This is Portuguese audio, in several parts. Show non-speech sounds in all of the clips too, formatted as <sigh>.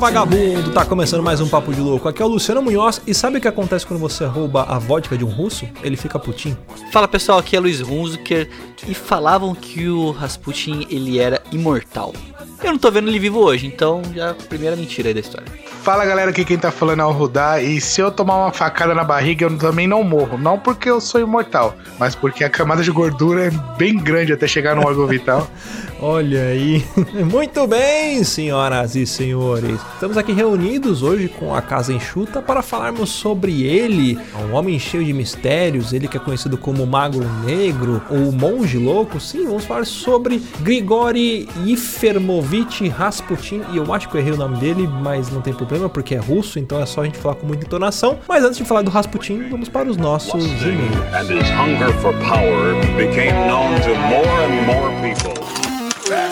vagabundo! Tá começando mais um Papo de Louco. Aqui é o Luciano Munhoz e sabe o que acontece quando você rouba a vodka de um russo? Ele fica putinho. Fala pessoal, aqui é Luiz Hunziker e falavam que o Rasputin ele era imortal. Eu não tô vendo ele vivo hoje, então já primeira mentira aí da história. Fala galera, aqui quem tá falando é o Rudá. E se eu tomar uma facada na barriga, eu também não morro. Não porque eu sou imortal, mas porque a camada de gordura é bem grande até chegar no órgão vital. <laughs> Olha aí. <laughs> Muito bem, senhoras e senhores. Estamos aqui reunidos hoje com a Casa Enxuta para falarmos sobre ele, um homem cheio de mistérios, ele que é conhecido como Magro Negro ou Monge Louco. Sim, vamos falar sobre Grigori Ifermovich Rasputin. E eu acho que eu errei o nome dele, mas não tem problema porque é russo, então é só a gente falar com muita entonação. Mas antes de falar do Rasputin, vamos para os nossos e-mails. and his hunger for power became known to more and more people. Você é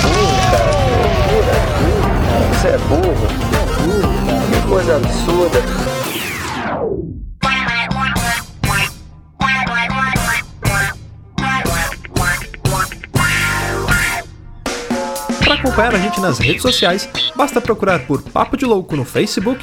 burro, você é burro, cara. Que coisa absurda. Para acompanhar a gente nas redes sociais, basta procurar por Papo de Louco no Facebook,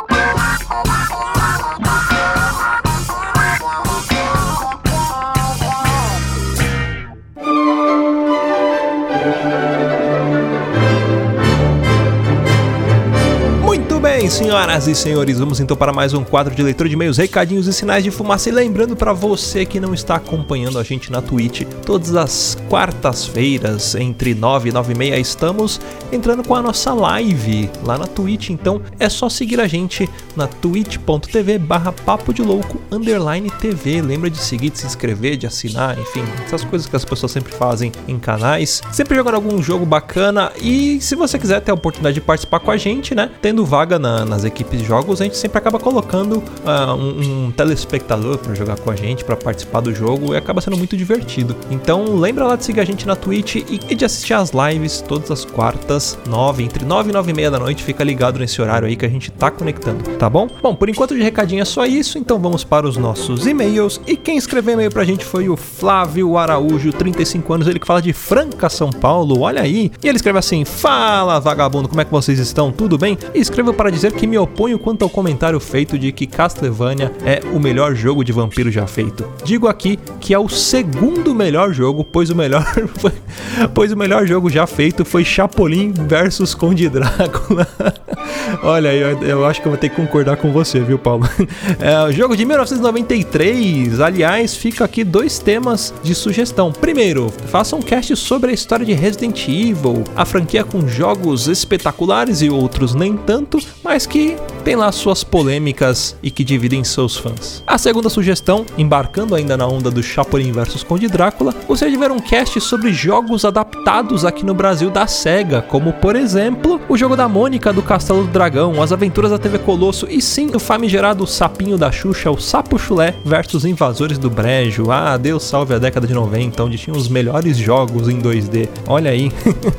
senhoras e senhores, vamos então para mais um quadro de leitura de e-mails, recadinhos e sinais de fumaça. E lembrando para você que não está acompanhando a gente na Twitch, todas as quartas-feiras, entre 9 e 9 e meia, estamos entrando com a nossa live lá na Twitch. Então é só seguir a gente na twitch.tv barra papo de louco underline TV. Lembra de seguir, de se inscrever, de assinar, enfim, essas coisas que as pessoas sempre fazem em canais. Sempre jogando algum jogo bacana. E se você quiser ter a oportunidade de participar com a gente, né? Tendo vaga na- nas equipes de jogos, a gente sempre acaba colocando ah, um, um telespectador para jogar com a gente, para participar do jogo, e acaba sendo muito divertido. Então lembra lá de seguir a gente na Twitch e, e de assistir as lives todas as quartas, 9, entre 9 e 9 e meia da noite. Fica ligado nesse horário aí que a gente tá conectando, tá bom? Bom, por enquanto de recadinho é só isso, então vamos para os nossos e-mails. E quem escreveu e-mail pra gente foi o Flávio Araújo, 35 anos, ele que fala de Franca, São Paulo, olha aí. E ele escreve assim: Fala vagabundo, como é que vocês estão? Tudo bem? E escreveu para dizer que me oponho quanto ao comentário feito de que Castlevania é o melhor jogo de vampiro já feito. Digo aqui que é o segundo melhor jogo, pois o melhor foi, <laughs> pois o melhor jogo já feito foi Chapolin versus Conde Drácula. <laughs> Olha, eu, eu acho que eu vou ter que concordar com você, viu, Paulo? <laughs> É, jogo de 1993. Aliás, fica aqui dois temas de sugestão. Primeiro, faça um cast sobre a história de Resident Evil, a franquia com jogos espetaculares e outros nem tanto, mas que tem lá suas polêmicas e que dividem seus fãs. A segunda sugestão, embarcando ainda na onda do Chapolin vs Conde Drácula, gostaria de ver um cast sobre jogos adaptados aqui no Brasil da SEGA, como por exemplo, o jogo da Mônica do Castelo do Dragão, as aventuras da TV Colosso e sim, o famigerado sapinho da Xuxa, o Sapo Chulé versus Invasores do Brejo. Ah, Deus salve a década de 90, onde tinha os melhores jogos em 2D. Olha aí.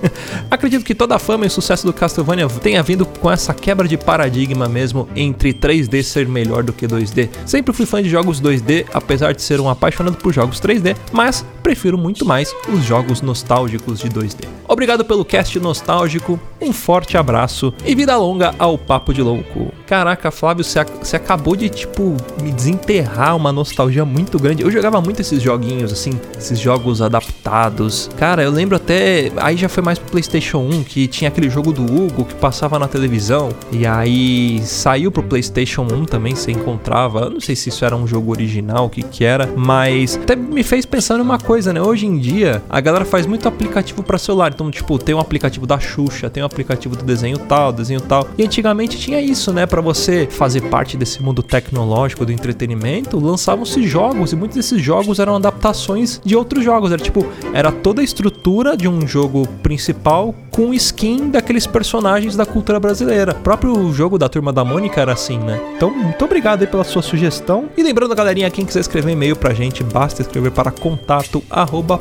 <laughs> Acredito que toda a fama e sucesso do Castlevania tenha vindo com essa quebra de paradigma mesmo entre 3D ser melhor do que 2D. Sempre fui fã de jogos 2D, apesar de ser um apaixonado por jogos 3D, mas prefiro muito mais os jogos nostálgicos de 2D. Obrigado pelo cast nostálgico, um forte abraço e vida longa ao Papo de Louco. Caraca, Flávio, você acabou de, tipo, me desenterrar uma nostalgia muito grande. Eu jogava muito esses joguinhos, assim, esses jogos adaptados. Cara, eu lembro até. Aí já foi mais pro PlayStation 1, que tinha aquele jogo do Hugo que passava na televisão. E aí saiu pro PlayStation 1 também, você encontrava. Eu não sei se isso era um jogo original, o que que era. Mas até me fez pensar numa coisa, né? Hoje em dia, a galera faz muito aplicativo pra celular. Então, tipo, tem um aplicativo da Xuxa, tem um aplicativo do desenho tal, desenho tal. E antigamente tinha isso, né? Pra você fazer parte desse mundo tecnológico do entretenimento, lançavam-se jogos e muitos desses jogos eram adaptações de outros jogos. Era tipo, era toda a estrutura de um jogo principal com skin daqueles personagens da cultura brasileira. O próprio jogo da Turma da Mônica era assim, né? Então, muito obrigado aí pela sua sugestão. E lembrando, galerinha, quem quiser escrever e-mail pra gente, basta escrever para contato arroba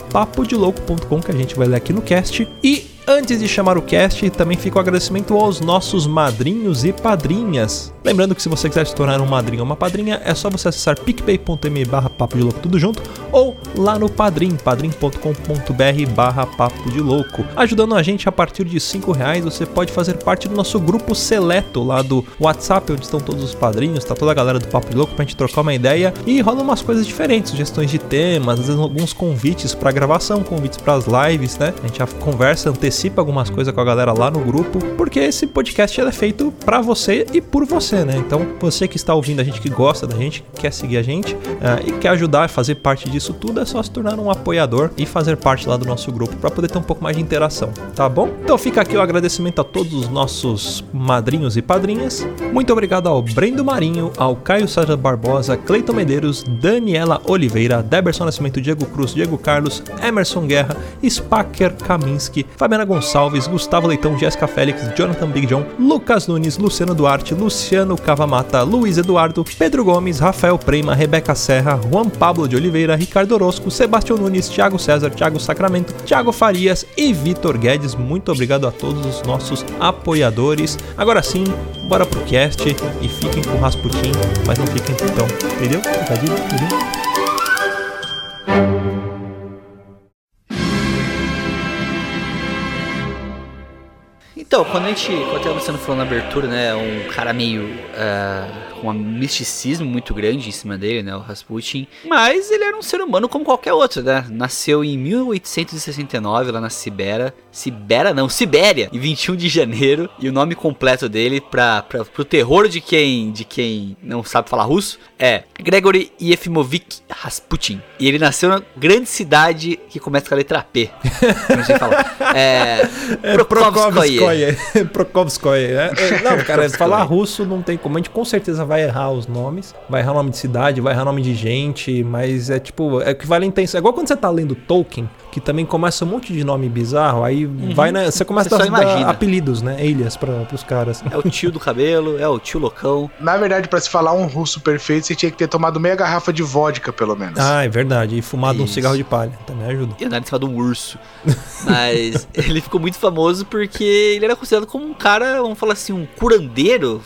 que a gente vai ler aqui no cast. E Antes de chamar o cast, também fica o agradecimento aos nossos madrinhos e padrinhas. Lembrando que se você quiser se tornar um madrinho ou uma padrinha, é só você acessar picpay.me barra papo de louco tudo junto ou lá no padrim, padrim.com.br barra papo de louco. Ajudando a gente a partir de 5 reais, você pode fazer parte do nosso grupo seleto lá do WhatsApp, onde estão todos os padrinhos, tá toda a galera do Papo de Louco pra gente trocar uma ideia e rola umas coisas diferentes, sugestões de temas, às vezes alguns convites pra gravação, convites pras lives, né? A gente já conversa, antecipa algumas coisas com a galera lá no grupo, porque esse podcast é feito pra você e por você, né? Então, você que está ouvindo a gente, que gosta da gente, que quer seguir a gente ah, e quer ajudar a fazer parte disso tudo, é só se tornar um apoiador e fazer parte lá do nosso grupo pra poder ter um pouco mais de interação, tá bom? Então fica aqui o agradecimento a todos os nossos madrinhos e padrinhas. Muito obrigado ao Brendo Marinho, ao Caio César Barbosa, Cleiton Medeiros, Daniela Oliveira, Deberson Nascimento, Diego Cruz, Diego Carlos, Emerson Guerra, Spacker Kaminski, Fabiana Gonçalves, Gustavo Leitão, Jéssica Félix, Jonathan Big John, Lucas Nunes, Luciano Duarte, Luciano Cavamata, Luiz Eduardo, Pedro Gomes, Rafael Prema, Rebeca Serra, Juan Pablo de Oliveira, Ricardo Orozco, Sebastião Nunes, Thiago César, Thiago Sacramento, Thiago Farias e Vitor Guedes. Muito obrigado a todos os nossos apoiadores. Agora sim, bora pro cast e fiquem com o Rasputin, mas não fiquem então, entendeu? Entendeu? Entendeu? Então, quando a gente, até o Luciano falou na abertura, né, um cara meio ah, com um misticismo muito grande em cima dele, né, o Rasputin, mas ele era um ser humano como qualquer outro, né, nasceu em 1869 lá na Sibéria, Sibéria não, Sibéria, em 21 de janeiro, e o nome completo dele, pra, pro terror de quem, de quem não sabe falar russo, é Gregory Yefimovich Rasputin, e ele nasceu na grande cidade que começa com a letra P, não sei falar, <laughs> é, É <laughs> né? <laughs> Não, cara, falar russo não tem como. A gente com certeza vai errar os nomes, vai errar nome de cidade, vai errar nome de gente, mas é tipo, é equivalente a isso. É igual quando você tá lendo Tolkien, que também começa um monte de nome bizarro, aí vai na, você começa Você a dar apelidos, né? Alias pra, pros caras. É o tio do cabelo, é o tio loucão. Na verdade, pra se falar um russo perfeito, você tinha que ter tomado meia garrafa de vodka, pelo menos. Ah, é verdade. E fumado um Isso. cigarro de palha. Também ajuda. E andar em cima de um urso. <laughs> Mas ele ficou muito famoso porque ele era considerado como um cara, vamos falar assim, um curandeiro.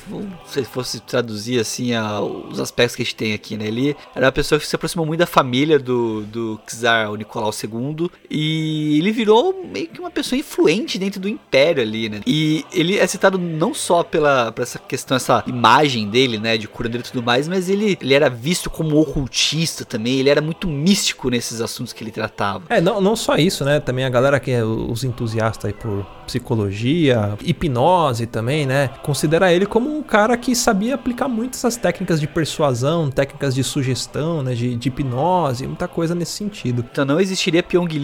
Se fosse traduzir assim a- os aspectos que a gente tem aqui, né? Ele era uma pessoa que se aproximou muito da família do, do czar o Nicolau II. E ele virou meio que uma pessoa influente dentro do império ali, né? E ele é citado não só pela, por essa questão, essa imagem dele, né? De curandeiro e tudo mais, mas ele, ele era visto como ocultista também. Ele era muito místico nesses assuntos que ele tratava. É, não, não só isso, né? Também a galera que é os entusiastas aí por psicologia, hipnose também, né? Considera ele como um cara que sabia aplicar muito essas técnicas de persuasão, técnicas de sugestão, né? De, de hipnose, muita coisa nesse sentido. Então não existiria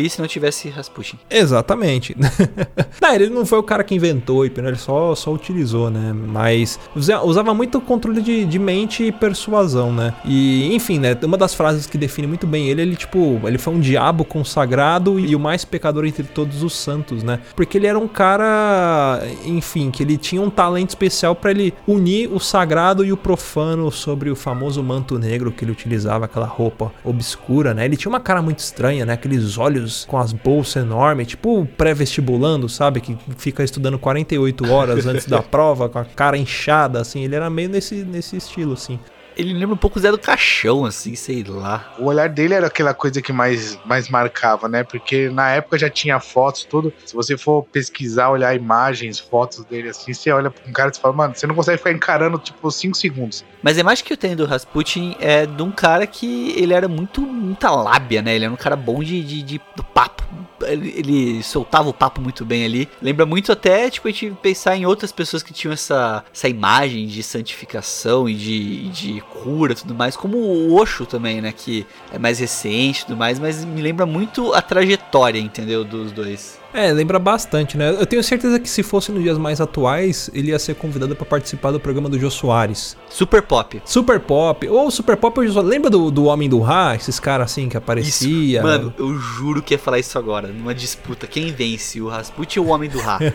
Se não tivesse Rasputin. Exatamente. <laughs> não, ele não foi o cara que inventou a hipnose, ele só, só utilizou, né? Mas usa- usava muito o controle de, de mente e persuasão, né? E, enfim, né? Uma das frases que define muito bem ele, ele, tipo, ele foi um diabo consagrado e o mais pecador entre todos os santos, né? Porque ele era um cara, enfim, que ele tinha um talento especial pra ele unir o sagrado e o profano sobre o famoso manto negro que ele utilizava, aquela roupa obscura, né? Ele tinha uma cara muito estranha, né? Aqueles olhos com as bolsas enormes, tipo pré-vestibulando, sabe? Que fica estudando 48 horas antes da <laughs> prova, com a cara inchada, assim. Ele era meio nesse, nesse estilo, assim. Ele lembra um pouco o Zé do Caixão, assim, sei lá. O olhar dele era aquela coisa que mais, mais marcava, né? Porque na época já tinha fotos, tudo. Se você for pesquisar, olhar imagens, fotos dele assim, você olha pra um cara e fala, mano, você não consegue ficar encarando, tipo, 5 segundos. Mas a imagem que eu tenho do Rasputin é de um cara que ele era muito, muita lábia, né? Ele era um cara bom de, de, de do papo. Ele, ele soltava o papo muito bem ali. Lembra muito até, tipo, a gente pensar em outras pessoas que tinham essa, essa imagem de santificação e de, de cura e tudo mais, como o Osho também, né? Que é mais recente e tudo mais, mas me lembra muito a trajetória, entendeu? Dos dois. É, lembra bastante, né? Eu tenho certeza que se fosse nos dias mais atuais, ele ia ser convidado pra participar do programa do Jô Soares. Super Pop. Super Pop. Ou Super Pop ou Jô Soares. Lembra do, do Homem do Ra? Esses caras assim que aparecia. Isso. Mano, eu juro que ia falar isso agora. Numa disputa. Quem vence? O Rasputin ou o Homem do Ra? <laughs>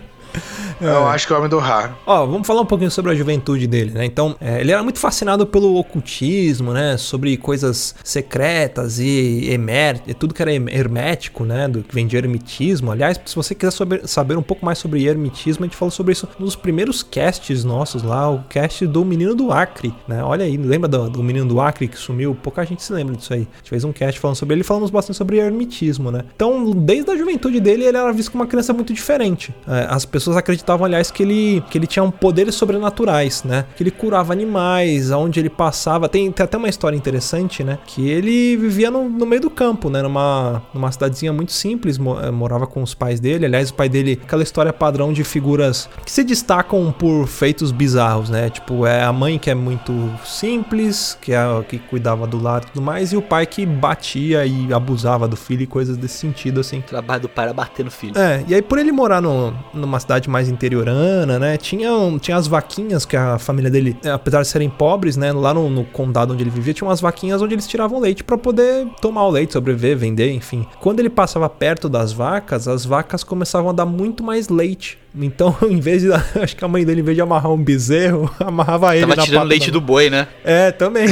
<laughs> Ha! Eu acho que é o Homem do Ra. Ó, vamos falar um pouquinho sobre a juventude dele, né? Então, é, ele era muito fascinado pelo ocultismo, né? Sobre coisas secretas e emer, tudo que era hermético, né? Do que vem de ermitismo. Aliás, se você quiser saber, saber um pouco mais sobre ermitismo, a gente falou sobre isso nos primeiros casts nossos lá, o cast do Menino do Acre, né? Olha aí, lembra do, do Menino do Acre que sumiu? Pouca gente se lembra disso aí. A gente fez um cast falando sobre ele e falamos bastante sobre ermitismo, né? Então, desde a juventude dele, ele era visto como uma criança muito diferente. É, as pessoas acreditavam, aliás, que ele, que ele tinha um poderes sobrenaturais, né? Que ele curava animais, aonde ele passava. Tem, tem até uma história interessante, né? Que ele vivia no, no meio do campo, né? Numa, numa cidadezinha muito simples, eh, morava com os pais dele. Aliás, o pai dele, aquela história padrão de figuras que se destacam por feitos bizarros, né? Tipo, é a mãe que é muito simples, que é a que cuidava do lar e tudo mais, e o pai que batia e abusava do filho e coisas desse sentido, assim. Trabalho do pai era bater no filho. É, e aí por ele morar no, numa cidade mais interiorana, né, tinha, tinha as vaquinhas que a família dele, é, apesar de serem pobres, né, lá no, no condado onde ele vivia, tinha umas vaquinhas onde eles tiravam leite pra poder tomar o leite, sobreviver, vender, enfim. Quando ele passava perto das vacas, as vacas começavam a dar muito mais leite. Então, <laughs> em vez de. <laughs> Acho que a mãe dele, em vez de amarrar um bezerro, <laughs> amarrava ele Tava na tirando pata leite da- do boi, né? É, também.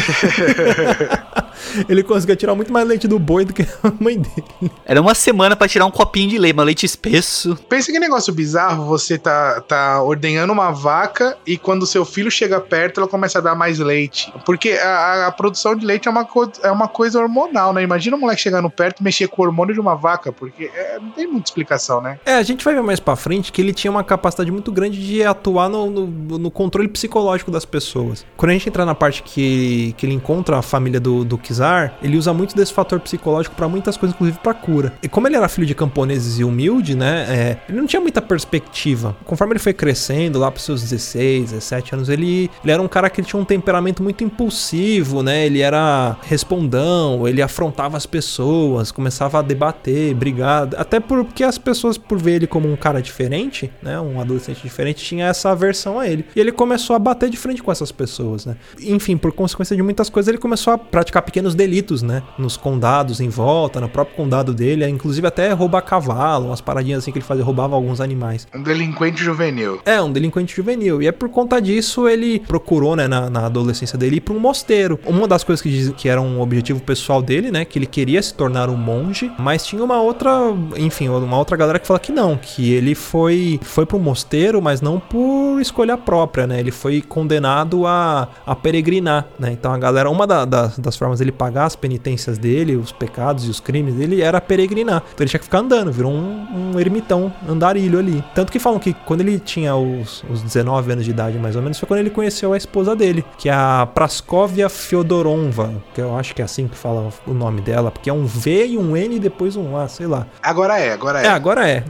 ele conseguia tirar muito mais leite do boi do que a mãe dele. Era uma semana pra tirar um copinho de leite, mas leite espesso. Pensa que negócio bizarro, você tá, tá ordenhando uma vaca e quando seu filho chega perto, ela começa a dar mais leite. Porque a, a- a produção de leite é uma, co- é uma coisa hormonal, né? Imagina um moleque chegando perto e mexer com o hormônio de uma vaca, porque é, não tem muita explicação, né? É, a gente vai ver mais pra frente que ele tinha uma capacidade muito grande de atuar no, no, no controle psicológico das pessoas. Quando a gente entrar na parte que, que ele encontra a família do, do Kizar, ele usa muito desse fator psicológico pra muitas coisas, inclusive pra cura. E como ele era filho de camponeses e humilde, né, é, ele não tinha muita perspectiva. Conforme ele foi crescendo, lá pros seus 16, 17 anos, ele, ele era um cara que tinha um temperamento muito impulsivo, né, ele era respondão, ele afrontava as pessoas, começava a debater, brigar, até porque as pessoas, por ver ele como um cara diferente, né, um adolescente diferente, tinha essa aversão a ele. E ele começou a bater de frente com essas pessoas, né. Enfim, por consequência de muitas coisas, ele começou a praticar pequenos delitos, né, nos condados em volta, no próprio condado dele, inclusive até roubar cavalo, umas paradinhas assim que ele fazia, roubava alguns animais. Um delinquente juvenil. É, um delinquente juvenil. E é por conta disso ele procurou, né, na, na adolescência dele, ir pra um mosteiro. Uma das coisas que diz que era um objetivo pessoal dele, né, que ele queria se tornar um monge, mas tinha uma outra, enfim, uma outra galera que fala que não, que ele foi foi pro mosteiro, mas não por escolha própria, né? Ele foi condenado a, a peregrinar, né? Então a galera, uma da- das, das formas dele pagar as penitências dele, os pecados e os crimes dele era peregrinar. Então ele tinha que ficar andando, virou um, um ermitão, andarilho ali. Tanto que falam que quando ele tinha os, os 19 anos de idade, mais ou menos, foi quando ele conheceu a esposa dele, que é a Praskovia Fyodoronva, que eu acho que é assim que fala o nome dela, porque é um V e um N e depois um A, sei lá. Agora é, agora é. É, agora é.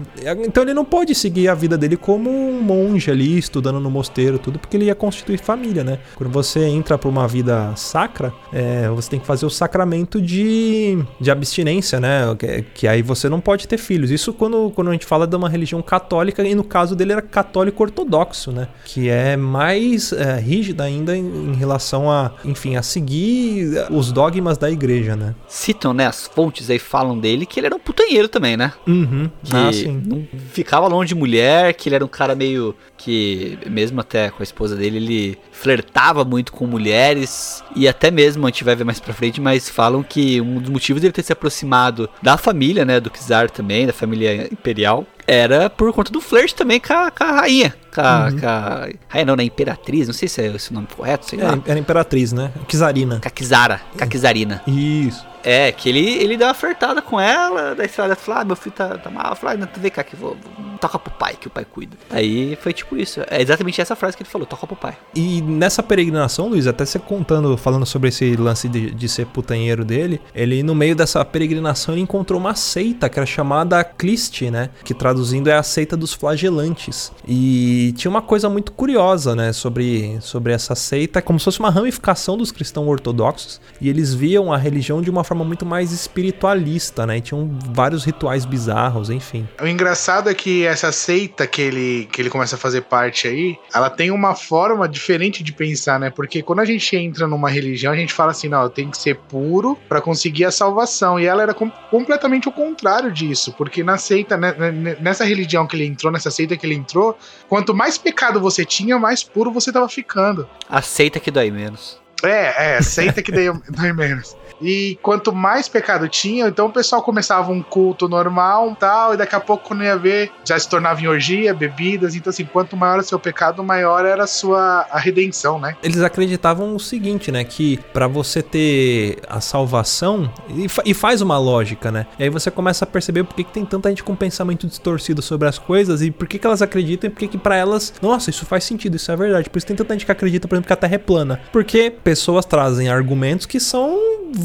Então ele não pode seguir a vida dele como um monge ali, estudando no mosteiro, tudo, porque ele ia constituir família, né? Quando você entra pra uma vida sacra, é, você tem que fazer o sacramento de, de abstinência, né? Que, que aí você não pode ter filhos. Isso quando, quando a gente fala de uma religião católica, e no caso dele era católico ortodoxo, né? Que é mais é, rígida ainda em, em relação a, enfim, a seguir os dogmas da igreja, né? Citam, né, as fontes aí falam dele que ele era um putanheiro também, né? Uhum. Que Ah, sim. não ficava longe de mulher, que ele era um cara meio que, mesmo até com a esposa dele, ele flertava muito com mulheres. E até mesmo, a gente vai ver mais pra frente, mas falam que um dos motivos dele ter se aproximado da família, né, do Kizar também, da família imperial, era por conta do flirt também com a, com a rainha. Com a, Uhum. com a- rainha não, né? Imperatriz, não sei se é esse o nome correto, sei lá. É, era imperatriz, né? Kizarina. Com a Kizara, com a Kizarina. Isso. É, que ele, ele deu uma flertada com ela, daí ela falou, ah, meu filho tá, tá mal. Falou, ah, não, vem cá que vou, vou- toca pro pai, que o pai cuida. Aí foi tipo isso. É exatamente essa frase que ele falou, toca pro pai. E nessa peregrinação, Luiz, até você contando, falando sobre esse lance de, de ser putanheiro dele, ele no meio dessa peregrinação ele encontrou uma seita que era chamada Clist, né? Que traduzindo é a seita dos flagelantes. E tinha uma coisa muito curiosa, né? Sobre, sobre essa seita, como se fosse uma ramificação dos cristãos ortodoxos. E eles viam a religião de uma forma muito mais espiritualista, né? E tinham vários rituais bizarros, enfim. O engraçado é que essa seita que ele, que ele começa a fazer parte aí, ela tem uma forma diferente de pensar, né? Porque quando a gente entra numa religião, a gente fala assim, não, eu tenho que ser puro pra conseguir a salvação. E ela era com- completamente o contrário disso, porque na seita, né, né, nessa religião que ele entrou, nessa seita que ele entrou, quanto mais pecado você tinha, mais puro você tava ficando. Aceita que dói menos. É, é, seita que <laughs> dói menos. E quanto mais pecado tinha, então o pessoal começava um culto normal tal, e daqui a pouco, quando ia ver, já se tornava em orgia, bebidas. Então, assim, quanto maior o seu pecado, maior era a sua a redenção, né? Eles acreditavam o seguinte, né? Que pra você ter a salvação, e, fa- e faz uma lógica, né? E aí você começa a perceber por que, que tem tanta gente com pensamento distorcido sobre as coisas e por que, que elas acreditam e por que, que pra elas, nossa, isso faz sentido, isso é verdade. Por isso tem tanta gente que acredita, por exemplo, que a Terra é plana. Porque pessoas trazem argumentos que são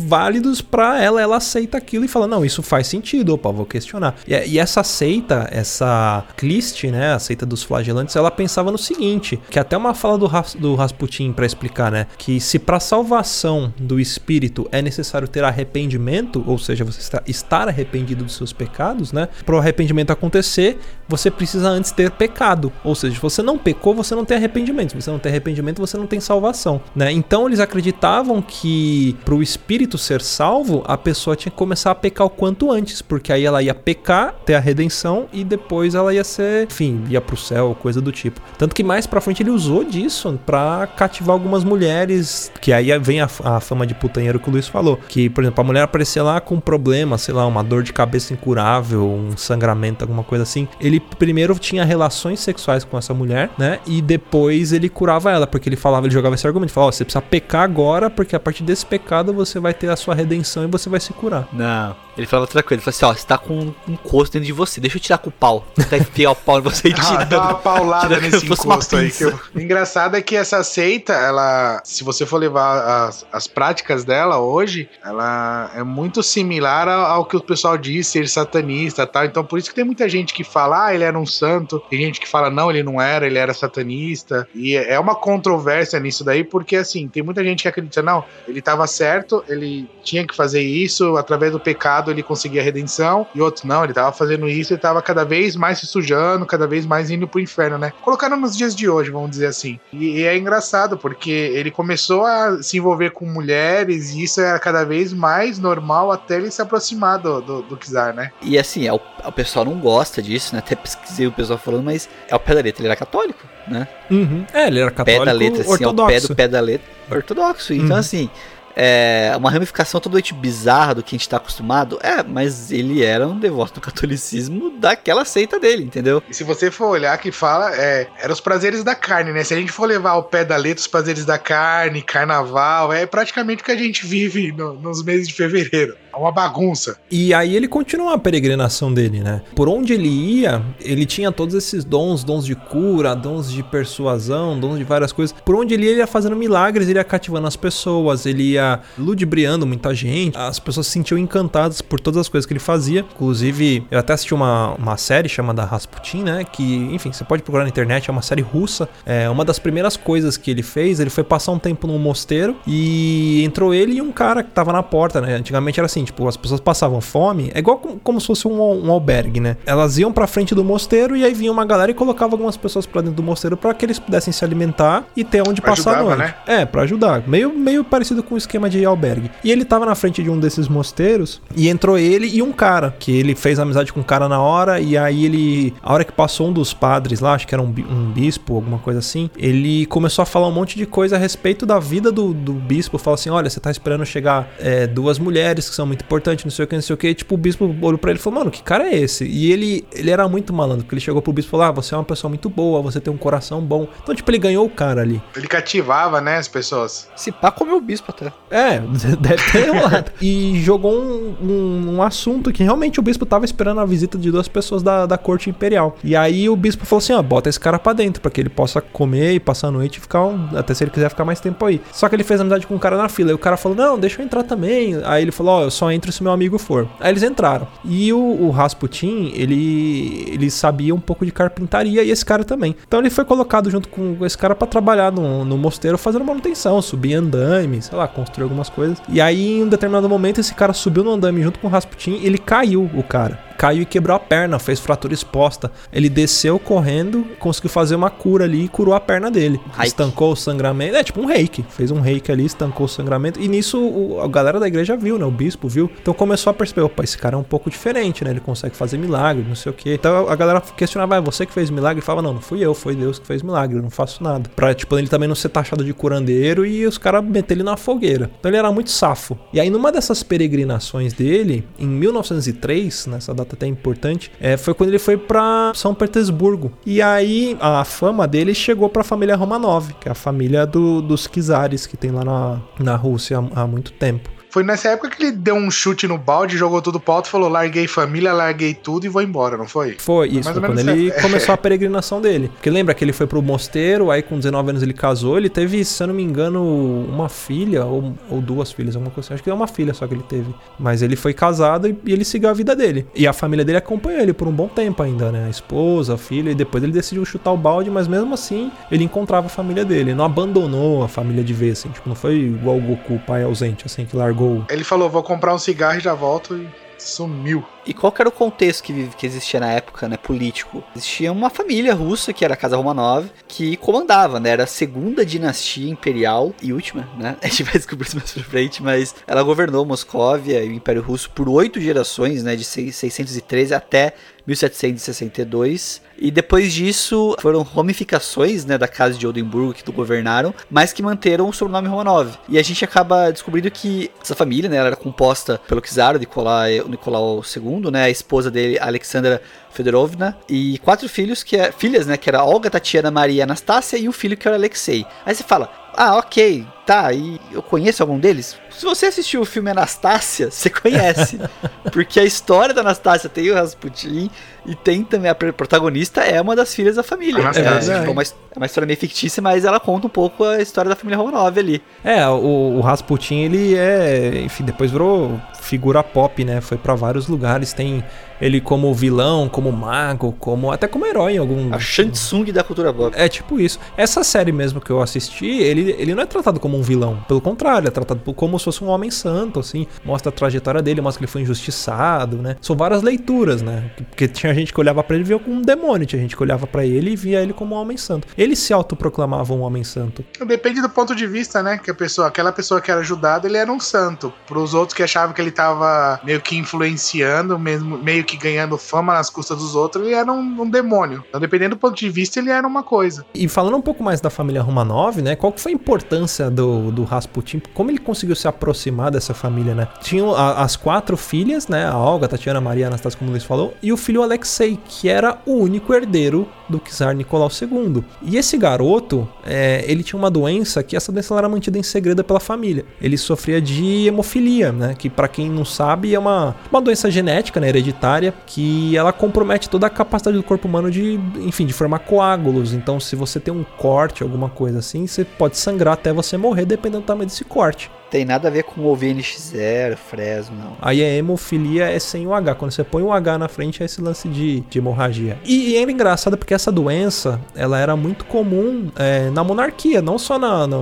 válidos pra ela, ela aceita aquilo e fala: Não, isso faz sentido, opa, vou questionar. E, e essa seita, essa Clist, né, a seita dos flagelantes, ela pensava no seguinte: que até uma fala do, Ras, do Rasputin pra explicar, né, que se pra salvação do espírito é necessário ter arrependimento, ou seja, você estar arrependido dos seus pecados, né, pro arrependimento acontecer, você precisa antes ter pecado. Ou seja, se você não pecou, você não tem arrependimento. Se você não tem arrependimento, você não tem salvação, né? Então eles acreditavam que pro espírito ser salvo, a pessoa tinha que começar a pecar o quanto antes, porque aí ela ia pecar, ter a redenção e depois ela ia ser, enfim, ia pro céu, coisa do tipo. Tanto que mais pra frente ele usou disso pra cativar algumas mulheres, que aí vem a, a fama de putanheiro que o Luiz falou, que por exemplo, a mulher aparecer lá com um problema, sei lá, uma dor de cabeça incurável, um sangramento, alguma coisa assim, ele primeiro tinha relações sexuais com essa mulher, né? E depois ele curava ela, porque ele falava, ele jogava esse argumento, falava, ó, você precisa pecar agora, porque a partir desse pecado você vai ter a sua redenção e você vai se curar. Não. Ele falava outra coisa, ele falou assim, ó, você tá com um encosto dentro de você, deixa eu tirar com o pau. Tentar enfiar o pau em você e Ah, tirar. dá uma paulada tira nesse encosto aí. Que eu... O engraçado é que essa seita, ela, se você for levar as, as práticas dela hoje, ela é muito similar ao, ao que o pessoal diz ser satanista, tal. Então por isso que tem muita gente que fala, ah, ele era um santo. Tem gente que fala, não, ele não era, ele era satanista. E é uma controvérsia nisso daí, porque assim, tem muita gente que acredita, não, ele estava certo, ele tinha que fazer isso, através do pecado ele conseguia a redenção, e outros não, ele estava fazendo isso, ele estava cada vez mais se sujando, cada vez mais indo pro inferno, né? Colocando nos dias de hoje, vamos dizer assim. E, e é engraçado, porque ele começou a se envolver com mulheres, e isso era cada vez mais normal até ele se aproximar do, do, do Kizar, né? E assim, é o, o pessoal não gosta disso, né? Até pesquisei o pessoal falando, mas é o pé da letra, ele era católico, né? Uhum. É, ele era Pé católico da letra, assim, é o pé ortodoxo. do pé da letra ortodoxo. Então, Uhum. assim, é uma ramificação totalmente bizarra do que a gente tá acostumado. É, mas ele era um devoto do catolicismo daquela seita dele, entendeu? E se você for olhar que fala, é, era os prazeres da carne, né? Se a gente for levar ao pé da letra os prazeres da carne, carnaval, é praticamente o que a gente vive no- nos meses de fevereiro. É uma bagunça. E aí ele continua a peregrinação dele, né? Por onde ele ia, ele tinha todos esses dons, dons de cura, dons de persuasão, dons de várias coisas. Por onde ele ia, ele ia fazendo milagres, ele ia cativando as pessoas, ele ia ludibriando muita gente. As pessoas se sentiam encantadas por todas as coisas que ele fazia. Inclusive, eu até assisti uma, uma série chamada Rasputin, né? Que, enfim, você pode procurar na internet, é uma série russa. É uma das primeiras coisas que ele fez, ele foi passar um tempo num mosteiro e entrou ele e um cara que tava na porta, né? Antigamente era assim, tipo, as pessoas passavam fome, é igual como, como se fosse um, um albergue, né? Elas iam pra frente do mosteiro e aí vinha uma galera e colocava algumas pessoas pra dentro do mosteiro pra que eles pudessem se alimentar e ter onde passar a Ajudava, noite. né? É, pra ajudar. Meio, meio parecido com o esquema de albergue. E ele tava na frente de um desses mosteiros e entrou ele e um cara, que ele fez amizade com um cara na hora e aí ele, a hora que passou um dos padres lá, acho que era um, um bispo, alguma coisa assim, ele começou a falar um monte de coisa a respeito da vida do, do bispo. Falou assim: olha, você tá esperando chegar é, duas mulheres que são muito importantes, não sei o que, não sei o que. E, tipo, o bispo olhou pra ele e falou: mano, que cara é esse? E ele, ele era muito malandro, porque ele chegou pro bispo e falou: ah, você é uma pessoa muito boa, você tem um coração bom. Então, tipo, ele ganhou o cara ali. Ele cativava, né, as pessoas. Se pá, comeu o bispo até. É, <laughs> deve ter rolado. E jogou um, um, um assunto que realmente o bispo tava esperando a visita de duas pessoas da, da corte imperial. E aí o bispo falou assim: ó, bota esse cara pra dentro, pra que ele possa comer e passar a noite e ficar. Um, até se ele quiser ficar mais tempo aí. Só que ele fez amizade com um cara na fila. E o cara falou: não, deixa eu entrar também. Aí ele falou: ó, eu só entro se meu amigo for. Aí eles entraram. E o, o Rasputin, ele, ele sabia um pouco de carpintaria e esse cara também. Então ele foi colocado junto com esse cara pra trabalhar no, no mosteiro fazendo manutenção, subir andame, sei lá, construir algumas coisas. E aí, em um determinado momento, esse cara subiu no andame junto com o Rasputin ele caiu, o cara. Caiu e quebrou a perna, fez fratura exposta. Ele desceu correndo, conseguiu fazer uma cura ali e curou a perna dele. Reiki. Estancou o sangramento. É tipo um reiki. Fez um reiki ali, estancou o sangramento. E nisso o- a galera da igreja viu, né? O bispo viu. Então começou a perceber: opa, esse cara é um pouco diferente, né? Ele consegue fazer milagre, não sei o quê. Então a galera questionava: ah, você que fez milagre? Ele falava: não, não fui eu, foi Deus que fez milagre, eu não faço nada. Pra, tipo, ele também não ser taxado de curandeiro e os caras meter ele na fogueira. Então ele era muito safo. E aí, numa dessas peregrinações dele, em 1903, nessa data até importante, é, foi quando ele foi pra São Petersburgo. E aí a fama dele chegou pra família Romanov, que é a família do- dos czares que tem lá na, na Rússia há, há muito tempo. Foi nessa época que ele deu um chute no balde, jogou tudo pro alto, falou: larguei família, larguei tudo e vou embora, não foi? Foi isso, foi quando ele essa- começou <laughs> a peregrinação dele. Porque lembra que ele foi pro mosteiro, aí com 19 anos ele casou, ele teve, se eu não me engano, uma filha, ou, ou duas filhas, alguma coisa assim. Acho que é uma filha só que ele teve. Mas ele foi casado e, e ele seguiu a vida dele. E a família dele acompanhou ele por um bom tempo ainda, né? A esposa, a filha, e depois ele decidiu chutar o balde, mas mesmo assim ele encontrava a família dele. Ele não abandonou a família de vez, assim. Tipo, não foi igual o Goku, pai ausente, assim, que largou. Ele falou: vou comprar um cigarro e já volto e sumiu. E qual era o contexto que, que existia na época, né, político? Existia uma família russa, que era a Casa Romanov, que comandava, né, era a segunda dinastia imperial e última, né, <laughs> a gente vai descobrir isso mais pra frente, mas ela governou Moscóvia e o Império Russo por oito gerações, né, de seis- 613 até 1762, e depois disso foram ramificações, né, da Casa de Oldenburgo que governaram, mas que manteram o sobrenome Romanov. E a gente acaba descobrindo que essa família, né, era composta pelo czar Nicolau, Nicolau II, né, a esposa dele, Alexandra Fedorovna, e quatro filhos que é, filhas, né, que era Olga, Tatiana, Maria e Anastácia, e um filho que era Alexei. Aí você fala: "Ah, OK, tá, e eu conheço algum deles?" Se você assistiu o filme Anastácia, você conhece. <laughs> porque a história da Anastácia tem o Rasputin e tem também a protagonista é uma das filhas da família. Anastácia. É, tipo, uma, his- é uma história meio fictícia, mas ela conta um pouco a história da família Romanov ali. É, o, o Rasputin, ele é, enfim, depois virou figura pop, né? Foi pra vários lugares, tem ele como vilão, como mago, como até como herói em algum A Shansung da cultura pop. É tipo isso. Essa série mesmo que eu assisti, ele, ele não é tratado como um vilão. Pelo contrário, é tratado como se fosse um homem santo, assim. Mostra a trajetória dele, mostra que ele foi injustiçado, né? São várias leituras, né? Porque tinha gente que olhava pra ele e via como um demônio. Tinha gente que olhava pra ele e via ele como um homem santo. Ele se autoproclamava um homem santo. Depende do ponto de vista, né? Que a pessoa, aquela pessoa que era ajudada, ele era um santo. Pros outros que achavam que ele tava meio que influenciando, mesmo, meio que ganhando fama nas custas dos outros, ele era um, um demônio. Então, dependendo do ponto de vista, ele era uma coisa. E falando um pouco mais da família Romanov, né? Qual que foi a importância do, do Rasputin? Como ele conseguiu se aproximar dessa família, né? Tinham a- as quatro filhas, né? A Olga, a Tatiana, a Maria, a Anastasia, como o Luiz falou, e o filho Alexei, que era o único herdeiro do czar Nicolau II. E esse garoto, é, ele tinha uma doença que essa doença era mantida em segredo pela família. Ele sofria de hemofilia, né? Que pra quem não sabe é uma, uma doença genética, né? Hereditária, que ela compromete toda a capacidade do corpo humano de, enfim, de formar coágulos. Então, se você tem um corte, alguma coisa assim, você pode sangrar até você morrer, dependendo do tamanho desse corte. Tem nada a ver com o VNX0, Fresno, não. Aí a hemofilia é sem o H. Quando você põe o H na frente, é esse lance de, de hemorragia. E, e era engraçado porque essa doença, ela era muito comum é, na monarquia, não só na, na,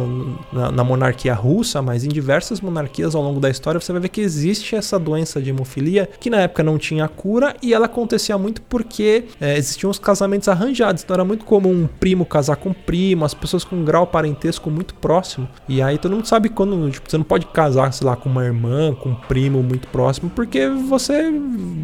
na- na monarquia russa, mas em diversas monarquias ao longo da história. Você vai ver que existe essa doença de hemofilia, que na época não tinha cura, e ela acontecia muito porque é, existiam os casamentos arranjados. Então era muito comum um primo casar com um primo, as pessoas com um grau parentesco muito próximo. E aí todo mundo sabe quando tipo, você não pode casar, sei lá, com uma irmã, com um primo muito próximo, porque você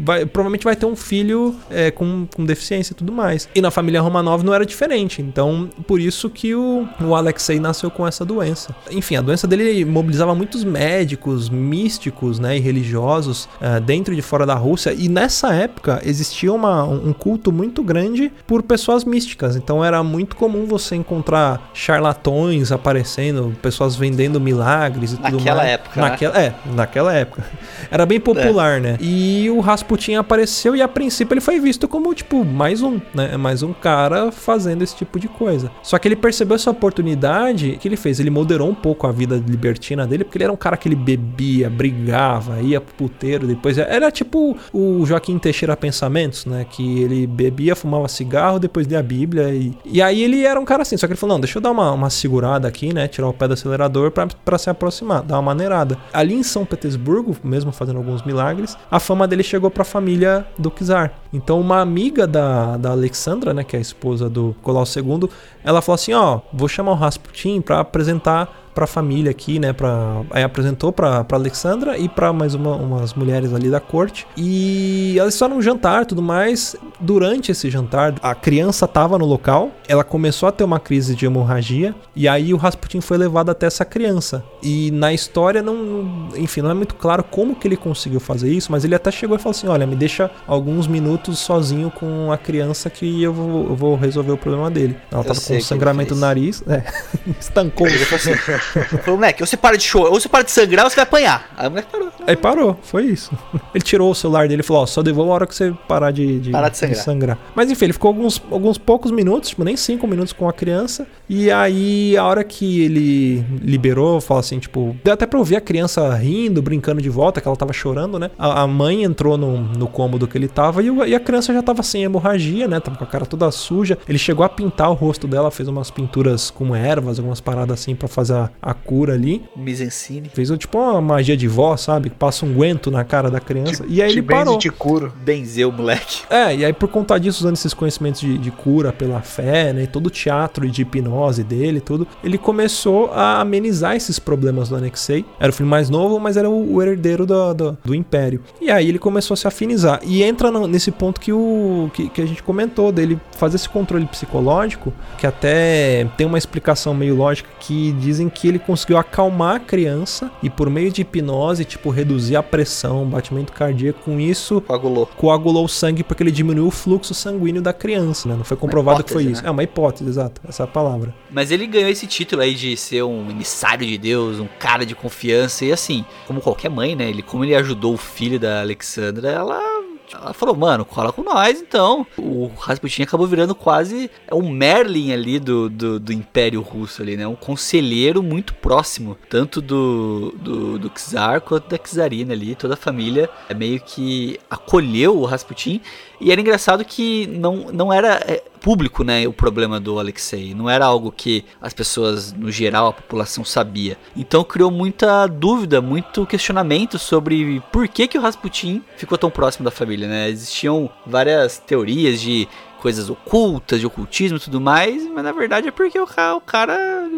vai, provavelmente vai ter um filho é, com, com deficiência e tudo mais. E na família Romanov não era diferente. Então, por isso que o, o Alexei nasceu com essa doença. Enfim, a doença dele mobilizava muitos médicos, místicos né, e religiosos eh, dentro e fora da Rússia. E nessa época existia uma, um culto muito grande por pessoas místicas. Então era muito comum você encontrar charlatões aparecendo, pessoas vendendo milagres tudo Naquela mais. época, né? Naquela, É, naquela época. <laughs> Era bem popular, né? E o Rasputin apareceu e a princípio ele foi visto como, tipo, mais um, né? Mais um cara fazendo esse tipo de coisa. Só que ele percebeu essa oportunidade que ele fez. Ele moderou um pouco a vida libertina dele, porque ele era um cara que ele bebia, brigava, ia pro puteiro, depois era tipo o Joaquim Teixeira Pensamentos, né? Que ele bebia, fumava cigarro, depois lia a Bíblia e, e aí ele era um cara assim. Só que ele falou: não, deixa eu dar uma, uma segurada aqui, né? Tirar o pé do acelerador pra se aproximar, dar uma maneirada. Ali em São Petersburgo, mesmo fazendo alguns milagres, a fama dele chegou pra família do Czar. Então, uma amiga da, da Alexandra, né? Que é a esposa do Colau II, ela falou assim: ó, vou chamar o Rasputin pra apresentar pra família aqui, né? Pra... Aí apresentou pra, pra Alexandra e pra mais uma- umas mulheres ali da corte. E elas fizeram um jantar e tudo mais. Durante esse jantar, a criança tava no local. Ela começou a ter uma crise de hemorragia. E aí o Rasputin foi levado até essa criança. E na história, não, enfim, não é muito claro como que ele conseguiu fazer isso. Mas ele até chegou e falou assim: Olha, me deixa alguns minutos sozinho com a criança que eu vou, eu vou resolver o problema dele. Ela tava com sangramento no nariz. É, <laughs> estancou. Falou falou, moleque, ou você para de chorar, ou você para de sangrar, ou você vai apanhar. Aí o moleque parou. Aí parou, foi isso. Ele tirou o celular dele e falou: Ó, só devolvo a hora que você parar de, de, Parar de sangrar. Mas enfim, ele ficou alguns, alguns poucos minutos, tipo, nem cinco minutos com a criança. E aí, a hora que ele liberou, fala assim, tipo, deu até pra ouvir a criança rindo, brincando de volta, que ela tava chorando, né? A, a mãe entrou no, no cômodo que ele tava e, o- e a criança já tava sem hemorragia, né? Tava com a cara toda suja. Ele chegou a pintar o rosto dela, fez umas pinturas com ervas, algumas paradas assim pra fazer a, a cura ali. Misencine. Fez tipo uma magia de vó, sabe? Que passa um guento na cara da criança. e aí te ele parou. te curo. Benzeu, moleque. É, e aí por conta disso, usando esses conhecimentos de, de cura pela fé, né? E todo o teatro e de hipnose dele e tudo, ele começou a amenizar esses problemas do Alexei. Era o filho mais novo, mas era o, o herdeiro do, do, do Império. E aí ele começou a se afinizar. E entra no- nesse ponto que, o, que, que a gente comentou, dele fazer esse controle psicológico, que até tem uma explicação meio lógica, que dizem que ele conseguiu acalmar a criança e por meio de hipnose, tipo, reduzir a pressão, o batimento cardíaco, com isso Coagulou. coagulou o sangue porque ele diminuiu o fluxo sanguíneo da criança, né? Não foi comprovado que foi isso. né? É uma hipótese, exato. Essa é a palavra. Mas ele ganhou esse título aí de ser um emissário de Deus, um cara de confiança. E assim, como qualquer mãe, né? Ele, como ele ajudou o filho da Alexandra, ela. Ela falou, mano, cola com nós então. O Rasputin acabou virando quase é um Merlin ali do, do, do Império Russo ali, né? Um conselheiro muito próximo, tanto do, do, do Czar quanto da Czarina ali. Toda a família é meio que acolheu o Rasputin. E era engraçado que não, não era é, público, né, o problema do Alexei. Não era algo que as pessoas, no geral, a população sabia. Então criou muita dúvida, muito questionamento sobre por que, que o Rasputin ficou tão próximo da família, né? Existiam várias teorias de coisas ocultas, de ocultismo e tudo mais, mas na verdade é porque o cara, o cara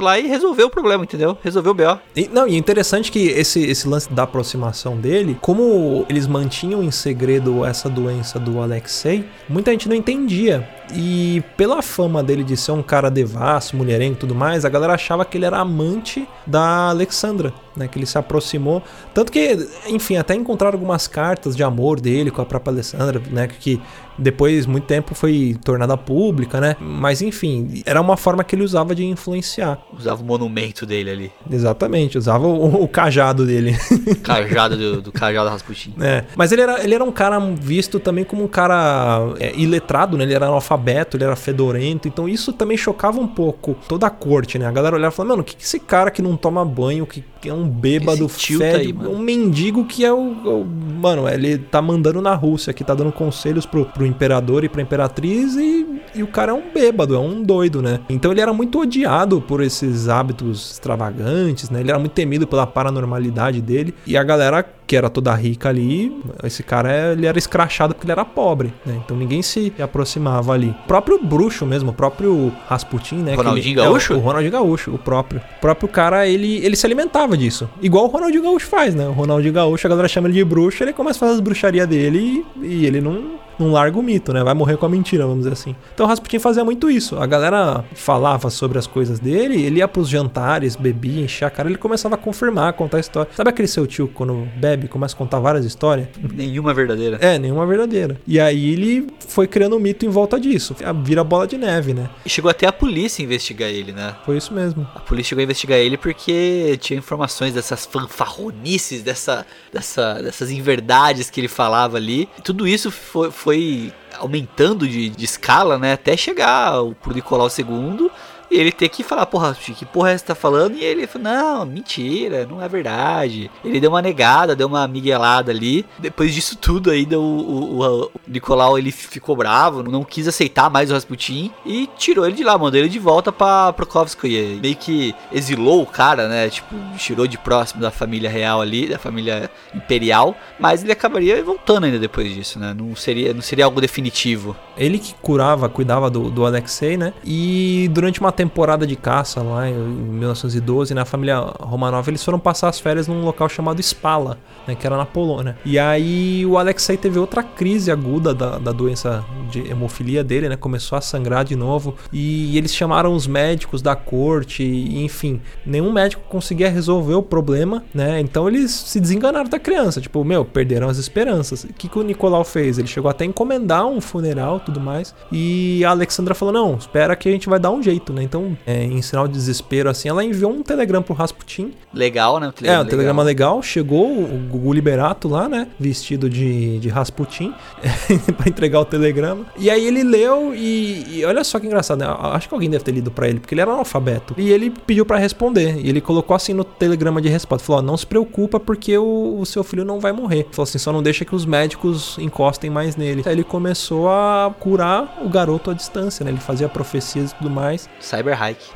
lá e resolveu o problema, entendeu? Resolveu o B.O. E, não, e interessante que esse, esse lance da aproximação dele, como eles mantinham em segredo essa doença do Alexei, muita gente não entendia. E pela fama dele de ser um cara devasso, mulherengo e tudo mais, a galera achava que ele era amante da Alexandra, né? Que ele se aproximou. Tanto que, enfim, até encontraram algumas cartas de amor dele com a própria Alexandra, né? Que depois, muito tempo, foi tornada pública, né? Mas enfim, era uma forma que ele usava de influenciar. Usava o monumento dele ali. Exatamente, usava o, o cajado dele. <laughs> Cajado do, do cajado Rasputin. É, mas ele era, ele era um cara visto também como um cara é, iletrado, né? Ele era analfabeto, ele era fedorento, então isso também chocava um pouco toda a corte, né? A galera olhava e falava, mano, o que, que esse cara que não toma banho, que, que é um bêbado, fede, mano. um mendigo que é o, o- Mano, ele tá mandando na Rússia, que tá dando conselhos pro, pro imperador e pra imperatriz e, e o cara é um bêbado, é um doido, né? Então ele era muito odiado por esses hábitos extravagantes, né? Ele era muito temido pela paranormalidade dele e a galera que era toda rica ali, esse cara ele era escrachado porque ele era pobre, né? Então ninguém se aproximava ali. O próprio bruxo mesmo, o próprio Rasputin, né? Ronaldinho ele- é, o- Gaúcho? o Ronaldinho Gaúcho, o próprio. O próprio cara, ele, ele se alimentava disso. Igual o Ronaldinho Gaúcho faz, né? O Ronaldinho Gaúcho, a galera chama ele de bruxo, ele começa a fazer as bruxarias dele e, e ele não, não larga o mito, né? Vai morrer com a mentira, vamos dizer assim. Então o Rasputin fazia muito isso. A galera falava sobre as coisas dele, ele ia pros jantares, bebia, enchia a cara, ele começava a confirmar, contar história. Sabe aquele seu tio quando bebe começa a contar várias histórias? Nenhuma verdadeira. É, nenhuma verdadeira. E aí ele foi criando um mito em volta disso. Vira bola de neve, né? E chegou até a polícia investigar ele, né? Foi isso mesmo. A polícia chegou a investigar ele porque tinha informações dessas fanfarronices, dessa, dessa, dessas inverdades que ele falava ali. Tudo isso foi, foi aumentando de, de escala, né? Até chegar pro Nicolau II e ele ter que falar, porra, que porra é que tá falando? E ele falou, não, mentira, não é verdade. Ele deu uma negada, deu uma miguelada ali. Depois disso tudo ainda o, o, o- Nicolau ele ficou bravo, não quis aceitar mais o Rasputin e tirou ele de lá, mandou ele de volta pra Prokhovskoye. Meio que exilou o cara, né? Tipo, tirou de próximo da família real ali, da família imperial, mas ele acabaria voltando ainda depois disso, né? Não seria, não seria algo definitivo. Ele que curava, cuidava do, do Alexei, né? E durante uma temporada de caça lá em 1912, na família Romanov, eles foram passar as férias num local chamado Spala, né? Que era na Polônia. E aí o Alexei teve outra crise aguda da, da doença de hemofilia dele, né? Começou a sangrar de novo. E eles chamaram os médicos da corte, e, enfim. Nenhum médico conseguia resolver o problema, né? Então eles se desenganaram da criança. Tipo, meu, perderam as esperanças. O que, que o Nicolau fez? Ele chegou até a encomendar um funeral tudo mais. E a Alexandra falou: não, espera que a gente vai dar um jeito, né? Então, é, em sinal de desespero, assim, ela enviou um telegrama pro Rasputin. Legal, né? Um É, um telegrama legal. Chegou o Gugu Liberato lá, né? Vestido de, de Rasputin <laughs> pra entregar o telegrama. E aí ele leu e, e olha só que engraçado, né? Acho que alguém deve ter lido pra ele, porque ele era analfabeto. E ele pediu pra responder. E ele colocou assim no telegrama de resposta: falou, ó, não se preocupa porque o, o seu filho não vai morrer. Falou assim: só não deixa que os médicos encostem mais nele. Aí ele começou a curar o garoto à distância, né? Ele fazia profecias e tudo mais. Cyber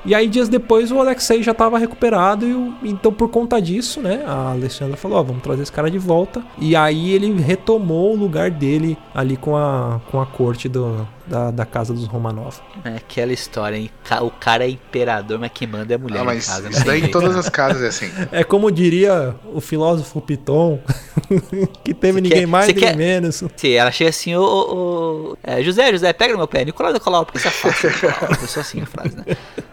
E aí, dias depois, o Alexei já tava recuperado. E o- então, por conta disso, né? A Alexandra falou: Ó, vamos trazer esse cara de volta. E aí, ele retomou o lugar dele ali com a, com a corte do, da, da casa dos Romanov. É aquela história, hein? O cara é imperador, mas quem manda é a mulher Ah, em mas casa. não isso daí em todas as casas é assim. É como diria o filósofo Piton, <laughs> que teve Você ninguém quer- mais nem quer- menos. Sim, ela chega assim, ô, ô, ô, é, José, José, pega no meu pé. Nicolau, Nicolau, por que você afasta, <laughs> Nicolau? Começou assim a frase, né?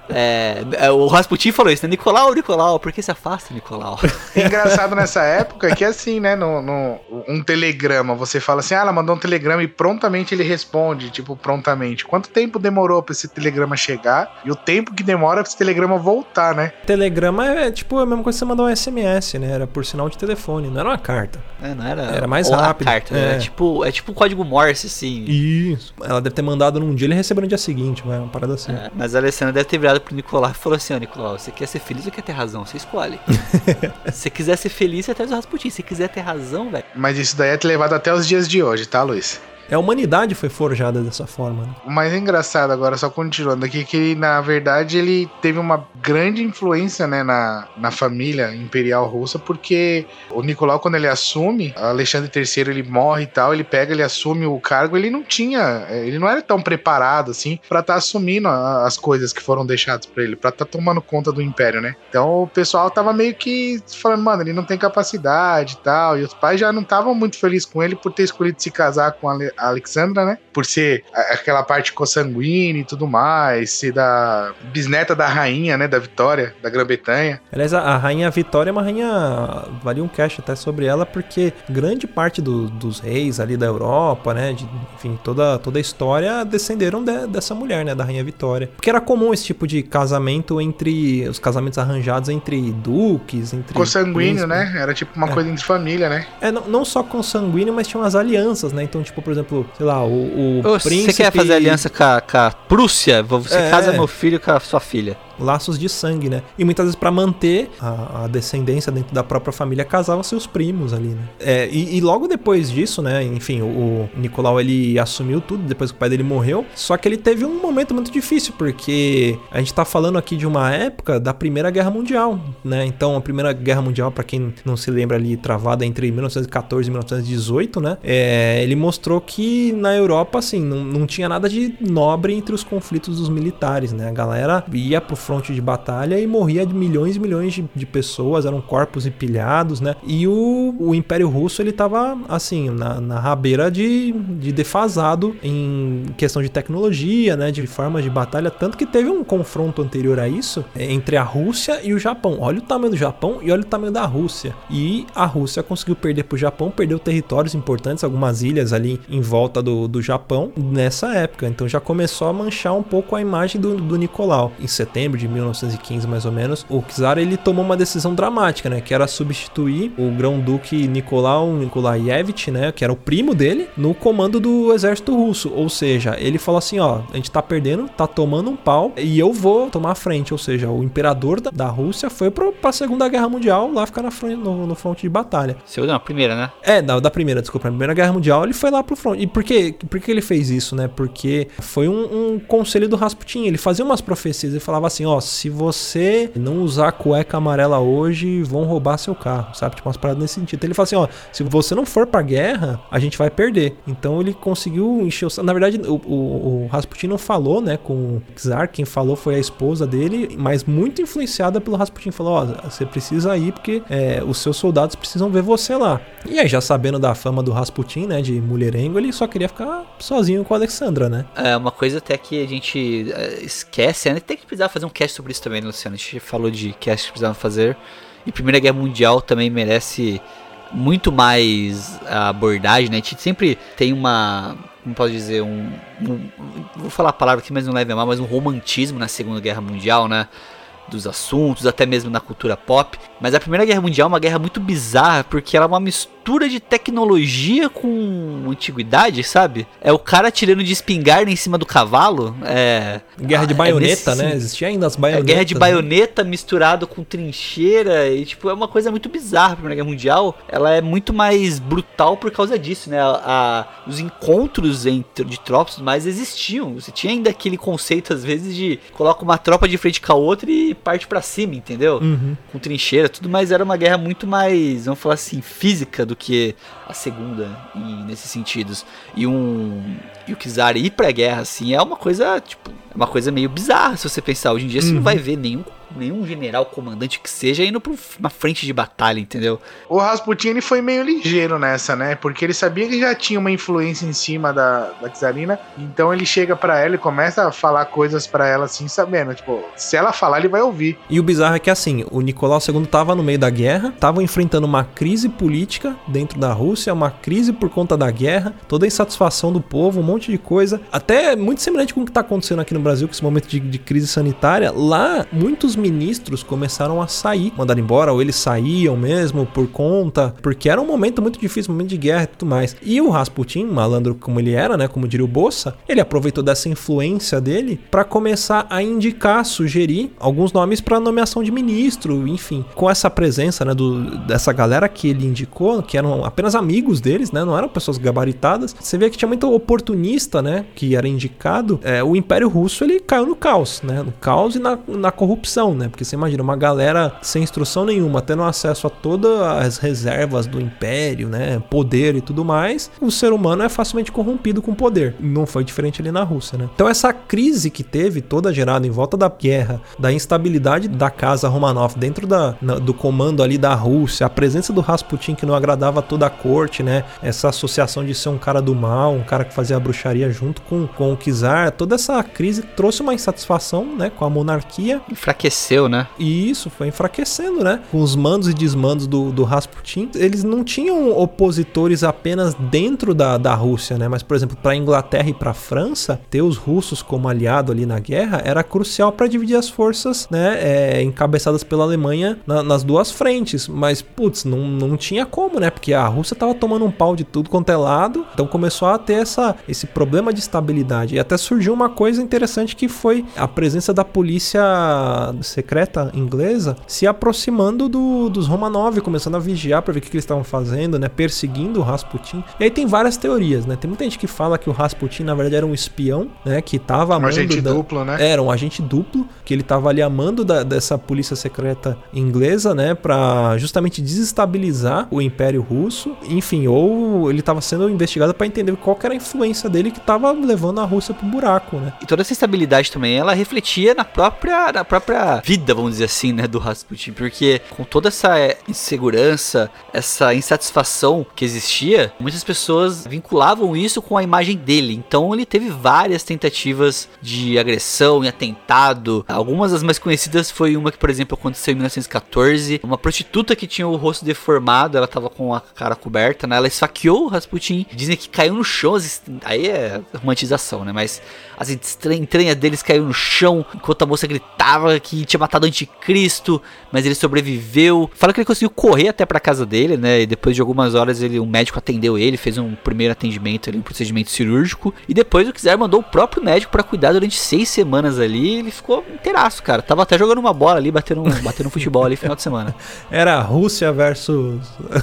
É, é, o Rasputin falou isso, né? Nicolau, Nicolau, por que se afasta, Nicolau? Engraçado nessa época é que assim, né, no, no- um telegrama, você fala assim, ah, ela mandou um telegrama e prontamente ele responde, tipo, prontamente. Quanto tempo demorou pra esse telegrama chegar e o tempo que demora pra esse telegrama voltar, né? Telegrama é tipo a mesma coisa que você mandar um SMS, né? Era por sinal de telefone, não era uma carta. É, não era, Era mais rápido, carta, é. é. tipo, é tipo um código Morse, assim. Isso. Ela deve ter mandado num dia e ele recebeu no dia seguinte, vai, uma parada assim. É, mas a Alessandra deve ter virado pro Nicolau e falou assim: Ó, Nicolau, você quer ser feliz ou quer ter razão? Você escolhe. <laughs> Se você quiser ser feliz, você traz o Rasputin. Se você quiser ter razão, velho. Mas isso daí é levado até os dias de hoje, tá, Luiz? A humanidade foi forjada dessa forma, né? O mais engraçado agora, só continuando aqui, que na verdade ele teve uma grande influência né, na, na família imperial russa, porque o Nicolau, quando ele assume, Alexandre III ele morre e tal, ele pega, ele assume o cargo, ele não tinha, ele não era tão preparado assim pra estar assumindo a- as coisas que foram deixadas pra ele, pra estar tomando conta do império, né? Então o pessoal tava meio que falando, mano, ele não tem capacidade e tal, e os pais já não estavam muito felizes com ele por ter escolhido se casar com a Alexandra, né? Por ser aquela parte consanguínea e tudo mais, ser da bisneta da rainha, né? Da Vitória, da Grã-Bretanha. Aliás, a, Rainha Vitória é uma rainha. Valia um cast até sobre ela, porque grande parte do- dos reis ali da Europa, né? de- enfim, toda, toda a história descenderam de- dessa mulher, né? Da Rainha Vitória. Porque era comum esse tipo de casamento entre. Os casamentos arranjados entre duques, entre. Consanguíneo, príncipes. né? Era tipo uma É. coisa entre família, né? É, não, não só consanguíneo, mas tinham as alianças, né? Então, tipo, por exemplo, exemplo, sei lá, o, o Ô, príncipe... Você quer fazer aliança com a, com a Prússia? Você É. casa meu filho com a sua filha. Laços de sangue, né? E muitas vezes pra manter a, a descendência dentro da própria família, casavam seus primos ali, né? É, e, e logo depois disso, né? Enfim, o, o Nicolau ele assumiu tudo depois que o pai dele morreu. Só que ele teve um momento muito difícil porque a gente tá falando aqui de uma época da Primeira Guerra Mundial, né? Então a Primeira Guerra Mundial, pra quem não se lembra ali, travada entre 1914 e 1918, né? É, ele mostrou que na Europa, assim, não, não tinha nada de nobre entre os conflitos dos militares, né? A galera ia pro fronte de batalha e morria de milhões e milhões de, de pessoas, eram corpos empilhados, né? E o, o Império Russo, ele tava, assim, na, na rabeira de, de defasado em questão de tecnologia, né? De formas de batalha, tanto que teve um confronto anterior a isso é, entre a Rússia e o Japão. Olha o tamanho do Japão e olha o tamanho da Rússia. E a Rússia conseguiu perder pro Japão, perdeu territórios importantes, algumas ilhas ali em volta do, do Japão nessa época. Então já começou a manchar um pouco a imagem do, do Nicolau. Em setembro de 1915, mais ou menos, o czar ele tomou uma decisão dramática, né? Que era substituir o grão-duque Nicolau Nikolaevich, né? Que era o primo dele, no comando do exército russo. Ou seja, ele falou assim: ó, a gente tá perdendo, tá tomando um pau e eu vou tomar a frente. Ou seja, o imperador da, da Rússia foi pro, pra Segunda Guerra Mundial lá ficar na frente, no, no fronte de batalha. Segunda, não, primeira, né? É, da, da primeira, desculpa. Na Primeira Guerra Mundial ele foi lá pro front. E por, quê? por que ele fez isso, né? Porque foi um, um conselho do Rasputin. Ele fazia umas profecias. Ele falava assim: ó, se você não usar cueca amarela hoje, vão roubar seu carro, sabe? Tipo umas paradas nesse sentido. Então ele fala assim: ó, se você não for pra guerra, a gente vai perder. Então ele conseguiu encher o. Na verdade, o, o, o Rasputin não falou, né, com o czar. Quem falou foi a esposa dele, mas muito influenciada pelo Rasputin. Falou: ó, você precisa ir porque é, os seus soldados precisam ver você lá. E aí, já sabendo da fama do Rasputin, né, de mulherengo, ele só queria ficar sozinho com a Alexandra, né? É uma coisa até que a gente é, esquece, né? Tem que precisar fazer um cast sobre isso também, né, Luciano? A gente falou de cast que precisava fazer. E Primeira Guerra Mundial também merece muito mais abordagem, né? A gente sempre tem uma. Como posso dizer? Um, um- Vou falar a palavra aqui, mas não leve a mal, mas um romantismo na Segunda Guerra Mundial, né? Dos assuntos, até mesmo na cultura pop. Mas a Primeira Guerra Mundial é uma guerra muito bizarra, porque ela é uma mistura de tecnologia com antiguidade, sabe? É o cara tirando de espingarda em cima do cavalo. É. Guerra de é baioneta, nesse- né? Existia ainda as É baionetas. guerra de né? baioneta misturado com trincheira e tipo é uma coisa muito bizarra a Primeira Guerra Mundial. Ela é muito mais brutal por causa disso, né? A, a- os encontros entre de tropas mais existiam. Você tinha ainda aquele conceito às vezes de coloca uma tropa de frente com a outra e parte pra cima, entendeu? Uhum. Com trincheira, tudo, mas era uma guerra muito mais, vamos falar assim, física do que a segunda em, nesses sentidos. E um e o Kizar ir pra guerra assim é uma coisa, tipo, é uma coisa meio bizarra se você pensar. Hoje em dia você não vai ver nenhum nenhum general comandante que seja indo pra uma frente de batalha, entendeu? O Rasputin ele foi meio ligeiro nessa, né? Porque ele sabia que já tinha uma influência em cima da, da Czarina. Então ele chega pra ela e começa a falar coisas pra ela assim, sabendo. Tipo, se ela falar, ele vai ouvir. E o bizarro é que assim, o Nicolau II tava no meio da guerra, tava enfrentando uma crise política dentro da Rússia, uma crise por conta da guerra, toda a insatisfação do povo, um monte de coisa. Até muito semelhante com o que tá acontecendo aqui no Brasil, com esse momento de, de crise sanitária. Lá, muitos ministros começaram a sair, mandar embora, ou eles saíam mesmo por conta, porque era um momento muito difícil, um momento de guerra e tudo mais. E o Rasputin, malandro como ele era, né, como diria o Bolsa, ele aproveitou dessa influência dele para começar a indicar, sugerir alguns nomes para nomeação de ministro, enfim. Com essa presença, né, do, dessa galera que ele indicou, que eram apenas amigos deles, né, não eram pessoas gabaritadas. Você vê que tinha muito oportunista, né, que era indicado. É, o Império Russo ele caiu no caos, né, no caos e na, na corrupção, né, porque você imagina uma galera sem instrução nenhuma, tendo acesso a todas as reservas do Império, né, poder e tudo mais. O ser humano é facilmente corrompido com poder. Não foi diferente ali na Rússia, né. Então essa crise que teve, toda gerada em volta da guerra, da instabilidade da casa Romanov dentro da, na- do comando ali da Rússia, a presença do Rasputin que não agradava toda a corte, né? Essa associação de ser um cara do mal, um cara que fazia a bruxaria junto com, com o Kizar, toda essa crise trouxe uma insatisfação, né, com a monarquia enfraqueceu, né? E isso foi enfraquecendo, né? Com os mandos e desmandos do, do Rasputin, eles não tinham opositores apenas dentro da, da Rússia, né? Mas, por exemplo, para Inglaterra e para França, ter os russos como aliado ali na guerra era crucial para dividir as forças, né? É, encabeçadas pela Alemanha na, nas duas frentes. Mas, putz, não, não tinha como, né? Porque a Rússia tava tomando um pau de tudo quanto é lado, então começou a ter essa, esse problema de estabilidade. E até surgiu uma coisa interessante que foi a presença da polícia secreta inglesa se aproximando do, dos Romanov, começando a vigiar para ver o que, que eles estavam fazendo, né? Perseguindo o Rasputin. E aí tem várias teorias, né? Tem muita gente que fala que o Rasputin, na verdade, era um espião, né? Que tava Um agente da... duplo, né? Era um agente duplo, que ele tava ali amando da, dessa polícia secreta inglesa, né? Pra justamente desestabilizar o Império Russo. Enfim, ou ele tava sendo investigado para entender qual que era a influência dele que tava levando a Rússia pro buraco, né? E toda essa instabilidade também, ela refletia na própria, na própria vida, vamos dizer assim, né, do Rasputin, porque com toda essa é, insegurança, essa insatisfação que existia, muitas pessoas vinculavam isso com a imagem dele. Então ele teve várias tentativas de agressão e atentado. Algumas das mais conhecidas foi uma que, por exemplo, aconteceu em 1914, uma prostituta que tinha o rosto deformado, ela tava com a cara coberta, né? Ela esfaqueou o Rasputin, dizem que caiu no chão, aí é romantização, né? Mas as entranhas deles caiu no chão enquanto a moça gritava que tinha matado o anticristo, mas ele sobreviveu. Fala que ele conseguiu correr até pra casa dele, né? E depois de algumas horas ele, um médico atendeu ele, fez um primeiro atendimento ali, um procedimento cirúrgico. E depois o Kizar mandou o próprio médico para cuidar durante seis semanas ali. Ele ficou inteiraço, cara. Tava até jogando uma bola ali, batendo, batendo futebol ali final de semana. <laughs> Era Rússia versus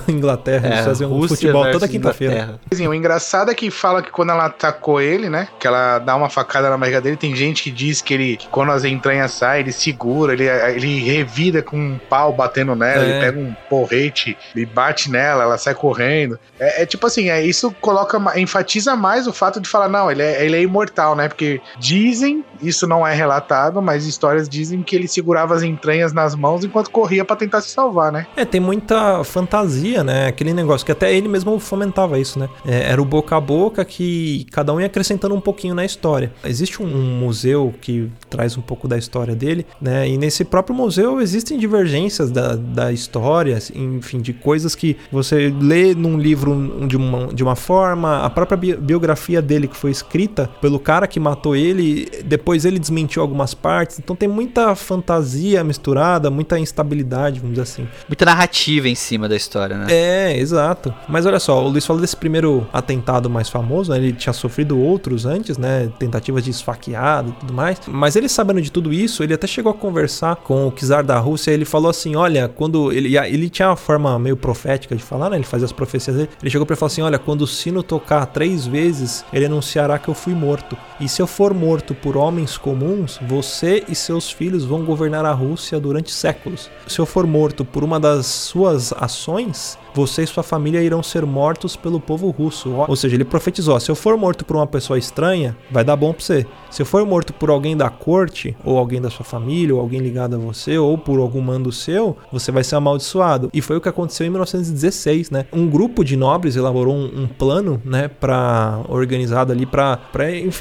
Inglaterra. Eles É, faziam Rússia futebol toda quinta-feira. O engraçado é que fala que quando ela atacou ele, né? Que ela dá uma facada na barriga dele, tem gente que diz que ele, que quando as entranhas saem, ele segura, ele, ele revida com um pau batendo nela, É. ele pega um porrete e bate nela, ela sai correndo. É, é tipo assim, é, isso coloca, enfatiza mais o fato de falar, não, ele é, ele é imortal, né? Porque dizem, isso não é relatado, mas histórias dizem que ele segurava as entranhas nas mãos enquanto corria pra tentar se salvar, né? É, tem muita fantasia, né? Aquele negócio que até ele mesmo fomentava isso, né? É, era o boca a boca que cada um ia acrescentando um pouquinho na história. Existe um, museu que traz um pouco da história dele, né? E nesse próprio museu existem divergências da, da história, enfim, de coisas que você lê num livro de uma, de uma forma, a própria bi- biografia dele que foi escrita pelo cara que matou ele, depois ele desmentiu algumas partes, então tem muita fantasia misturada, muita instabilidade, vamos dizer assim. Muita narrativa em cima da história, né? É, exato. Mas olha só, o Luiz falou desse primeiro atentado mais famoso, né? Ele tinha sofrido outros antes, né? Tentativas de esfaqueado e tudo mais. Mas ele sabendo de tudo isso, ele até chegou a conversar com o czar da Rússia. Ele falou assim: olha, quando. Ele, ele tinha uma forma meio profética de falar, né? Ele fazia as profecias dele. Ele chegou ele falar assim: olha, quando o sino tocar três vezes, ele anunciará que eu fui morto. E se eu for morto por homens comuns, você e seus filhos vão governar a Rússia durante séculos. Se eu for morto por uma das suas ações, você e sua família irão ser mortos pelo povo russo. Ou seja, ele profetizou: se eu for morto por uma pessoa estranha, vai dar bom pra você. Se eu for morto por alguém da corte, ou alguém da sua família, ou alguém ligado a você, ou por algum mando seu, você vai ser amaldiçoado. E foi o que aconteceu em 1916, né? Um grupo de nobres elaborou um, um plano, né, para organizado ali para,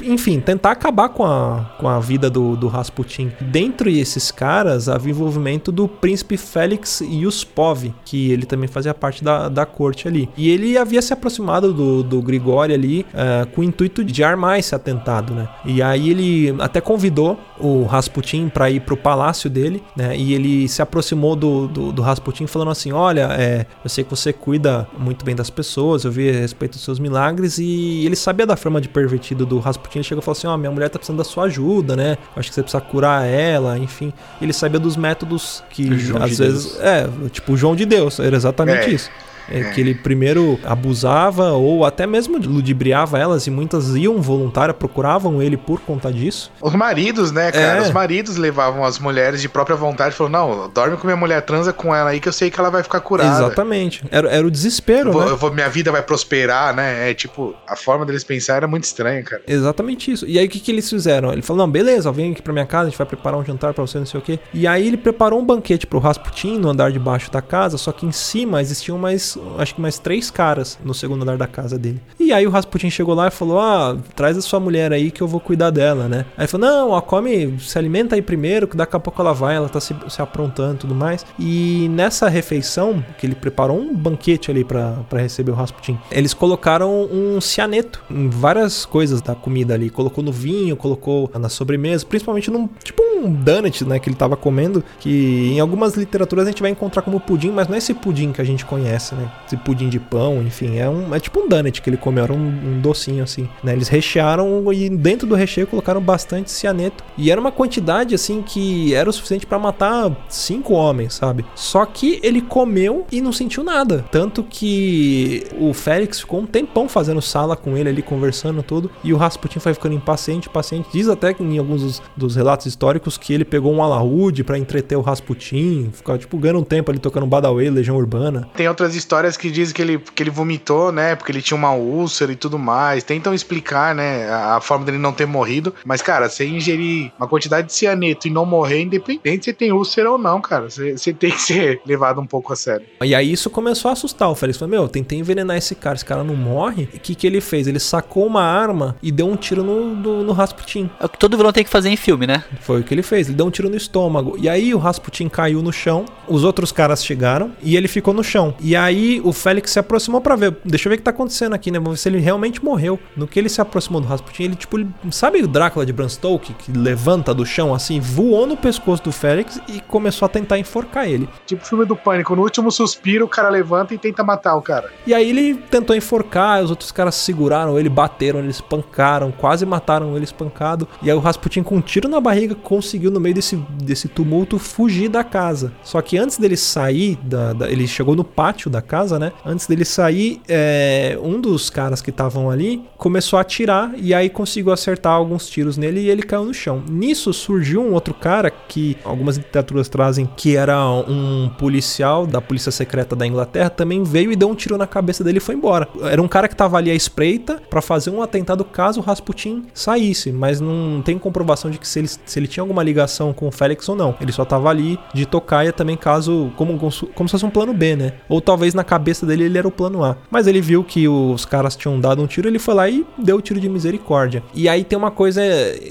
enfim, tentar acabar com a, com a vida do, do Rasputin. Dentre esses caras, havia envolvimento do príncipe Félix Yuspov, que ele também fazia parte da, da corte ali. E ele havia se aproximado do, do Grigori ali eh, com o intuito de armar esse atentado, né? E aí ele até convidou o Rasputin para ir pro palácio dele, né? E ele se aproximou do, do, do Rasputin falando assim: Olha, é, eu sei que você cuida muito bem das pessoas, eu vi a respeito dos seus milagres. E ele sabia da forma de pervertido do Rasputin. Ele chegou e falou assim: Ó, minha mulher tá precisando da sua ajuda, né? Acho que você precisa curar ela, enfim. Ele sabia dos métodos que às de vezes. É, tipo o João de Deus, era exatamente É. isso. É que ele primeiro abusava ou até mesmo ludibriava elas e muitas iam voluntárias, procuravam ele por conta disso. Os maridos, né, cara? É. Os maridos levavam as mulheres de própria vontade e falaram: não, dorme com minha mulher, transa com ela aí que eu sei que ela vai ficar curada. Exatamente. Era, era o desespero, Eu vou- né? eu vou- minha vida vai prosperar, né? É tipo, a forma deles pensar era muito estranha, cara. Exatamente isso. E aí o que, que eles fizeram? Ele falou: não, beleza, vem aqui pra minha casa, a gente vai preparar um jantar pra você, não sei o quê. E aí ele preparou um banquete pro Rasputin no andar de baixo da casa, só que em cima existiam mais acho que mais três caras no segundo andar da casa dele. E aí o Rasputin chegou lá e falou: Ah, traz a sua mulher aí que eu vou cuidar dela, né? Aí falou: Não, ó, come, se alimenta aí primeiro, que daqui a pouco ela vai, ela tá se, se aprontando e tudo mais. E nessa refeição, que ele preparou um banquete ali para receber o Rasputin, eles colocaram um cianeto em várias coisas da comida ali. Colocou no vinho, colocou na sobremesa, principalmente num tipo um donut, né, que ele tava comendo, que em algumas literaturas a gente vai encontrar como pudim, mas não é esse pudim que a gente conhece, né? Esse pudim de pão, enfim, é um é tipo um donut que ele comeu, era um, um docinho assim, né? Eles rechearam e dentro do recheio colocaram bastante cianeto e era uma quantidade assim que era o suficiente para matar cinco homens, sabe? Só que ele comeu e não sentiu nada, tanto que o Félix ficou um tempão fazendo sala com ele ali conversando tudo e o Rasputin foi ficando impaciente, impaciente. Diz até que em alguns dos, dos relatos históricos que ele pegou um alaúde para entreter o Rasputin, ficava tipo ganhando um tempo ali tocando Badaway, Legião Urbana. Tem outras histórias que dizem que ele, que ele vomitou, né? Porque ele tinha uma úlcera e tudo mais. Tentam explicar, né? A, a forma dele não ter morrido. Mas, cara, você ingerir uma quantidade de cianeto e não morrer, independente se tem úlcera ou não, cara. Você, você tem que ser <laughs> levado um pouco a sério. E aí isso começou a assustar o Félix. Falou, meu, tentei envenenar esse cara, esse cara não morre. E o que, que ele fez? Ele sacou uma arma e deu um tiro no, no, no Rasputin. É o que todo vilão tem que fazer em filme, né? Foi o que ele fez. Ele deu um tiro no estômago. E aí o Rasputin caiu no chão. Os outros caras chegaram e ele ficou no chão. E aí o Félix se aproximou para ver. Deixa eu ver o que tá acontecendo aqui, né? Vamos ver se ele realmente morreu. No que ele se aproximou do Rasputin, ele tipo, ele, sabe o Drácula de Bram Stoker que levanta do chão assim, voou no pescoço do Félix e começou a tentar enforcar ele. Tipo o filme do Pânico. No último suspiro, o cara levanta e tenta matar o cara. E aí ele tentou enforcar, os outros caras seguraram ele, bateram, eles espancaram, quase mataram ele espancado. E aí o Rasputin com um tiro na barriga conseguiu no meio desse, desse tumulto fugir da casa. Só que antes dele sair, da, da- ele chegou no pátio da casa, né? Antes dele sair, é, um dos caras que estavam ali começou a atirar e aí conseguiu acertar alguns tiros nele e ele caiu no chão. Nisso surgiu um outro cara que algumas literaturas trazem que era um policial da polícia secreta da Inglaterra, também veio e deu um tiro na cabeça dele e foi embora. Era um cara que tava ali à espreita pra fazer um atentado caso o Rasputin saísse, mas não tem comprovação de que se ele, se ele tinha alguma ligação com o Félix ou não. Ele só tava ali de tocaia também caso como, como se fosse um plano B, né? Ou talvez na cabeça dele ele era o plano A. Mas ele viu que os caras tinham dado um tiro, ele foi lá e deu o tiro de misericórdia. E aí tem uma coisa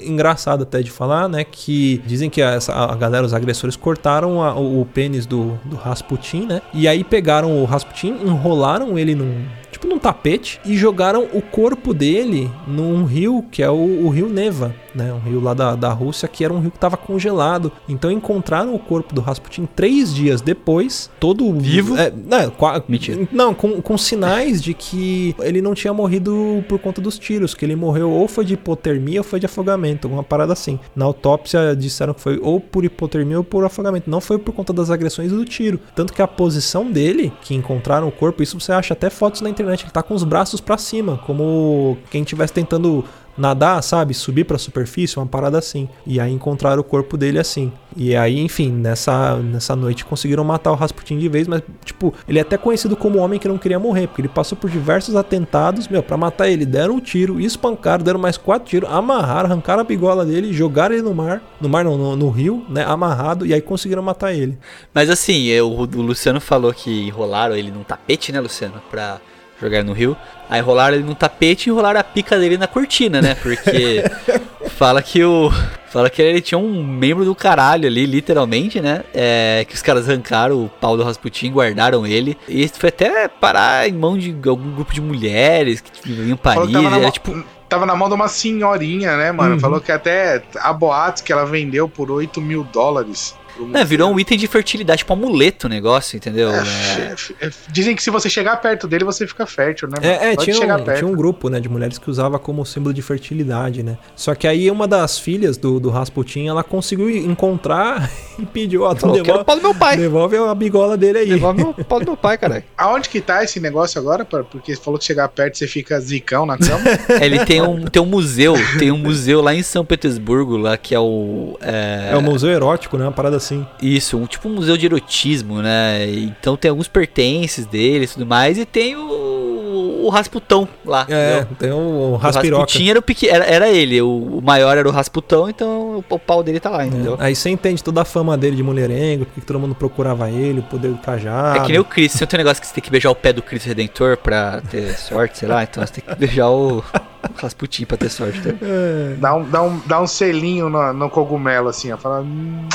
engraçada até de falar, né? Que dizem que essa, a galera, os agressores, cortaram a- o, o pênis do, do Rasputin, né? E aí pegaram o Rasputin, enrolaram ele num. Tipo num tapete e jogaram o corpo dele num rio que é o, o rio Neva, né? Um rio lá da, da Rússia que era um rio que estava congelado. Então encontraram o corpo do Rasputin três dias depois, todo Vivo? É, não, qua- Mentira. não, com, com sinais de que ele não tinha morrido por conta dos tiros, que ele morreu ou foi de hipotermia ou foi de afogamento, alguma parada assim. Na autópsia disseram que foi ou por hipotermia ou por afogamento, não foi por conta das agressões do tiro. Tanto que a posição dele, que encontraram o corpo, isso você acha até fotos na internet, ele tá com os braços pra cima, como quem estivesse tentando nadar, sabe? Subir pra superfície, uma parada assim. E aí encontraram o corpo dele assim. E aí, enfim, nessa, nessa noite conseguiram matar o Rasputin de vez, mas, tipo, ele é até conhecido como o homem que não queria morrer, porque ele passou por diversos atentados, meu, pra matar ele. Deram um tiro, espancaram, deram mais quatro tiros, amarraram, arrancaram a bigola dele, jogaram ele no mar, no mar não, no, no rio, né? Amarrado, e aí conseguiram matar ele. Mas assim, eu- o, Luciano falou que enrolaram ele num tapete, né, Luciano? Pra jogar no rio. Aí enrolaram ele num tapete e enrolaram a pica dele na cortina, né? Porque <laughs> fala que o. Fala que ele tinha um membro do caralho ali, literalmente, né? É, que os caras arrancaram o pau do Rasputin, guardaram ele. E isso foi até parar em mão de algum grupo de mulheres que em Falou Paris. que tava na, Era mão, tipo. tava na mão de uma senhorinha, né, mano? Uhum. Falou que até há boatos que ela vendeu por 8 mil dólares. Né, virou um item de fertilidade, tipo um amuleto o negócio, entendeu? É, É, é, Dizem que se você chegar perto dele, você fica fértil, né? É, é tinha, um, perto. tinha um grupo né, de mulheres que usava como símbolo de fertilidade, né? Só que aí uma das filhas do, do Rasputin, ela conseguiu encontrar <laughs> e pediu, ó, tu Falou, quero o devolve, pau do meu pai. devolve a bigola dele aí. Devolve o <laughs> pau do meu pai, caralho. Aonde que tá esse negócio agora? Porque você falou que chegar perto você fica zicão na cama. <laughs> Ele tem um, tem um museu, tem um museu lá em São Petersburgo, lá que é o. É, É um museu erótico, né? Uma parada assim. Isso, um tipo um museu de erotismo, né? Então tem alguns pertences dele e tudo mais, e tem o, o Rasputão lá. É, entendeu? tem o O Raspiroca. Rasputin era, o pequ... era, era ele, o, o maior era o Rasputão, então o, o pau dele tá lá, entendeu? Aí você entende toda a fama dele de mulherengo, porque todo mundo procurava ele, o poder do cajado. É que nem o Chris, você tem um negócio que você tem que beijar o pé do Chris Redentor pra ter sorte, sei lá, então você tem que beijar o, o Rasputin pra ter sorte. Tá? Dá um, dá um, dá um selinho no, no cogumelo, assim, ó. Fala. "Hum".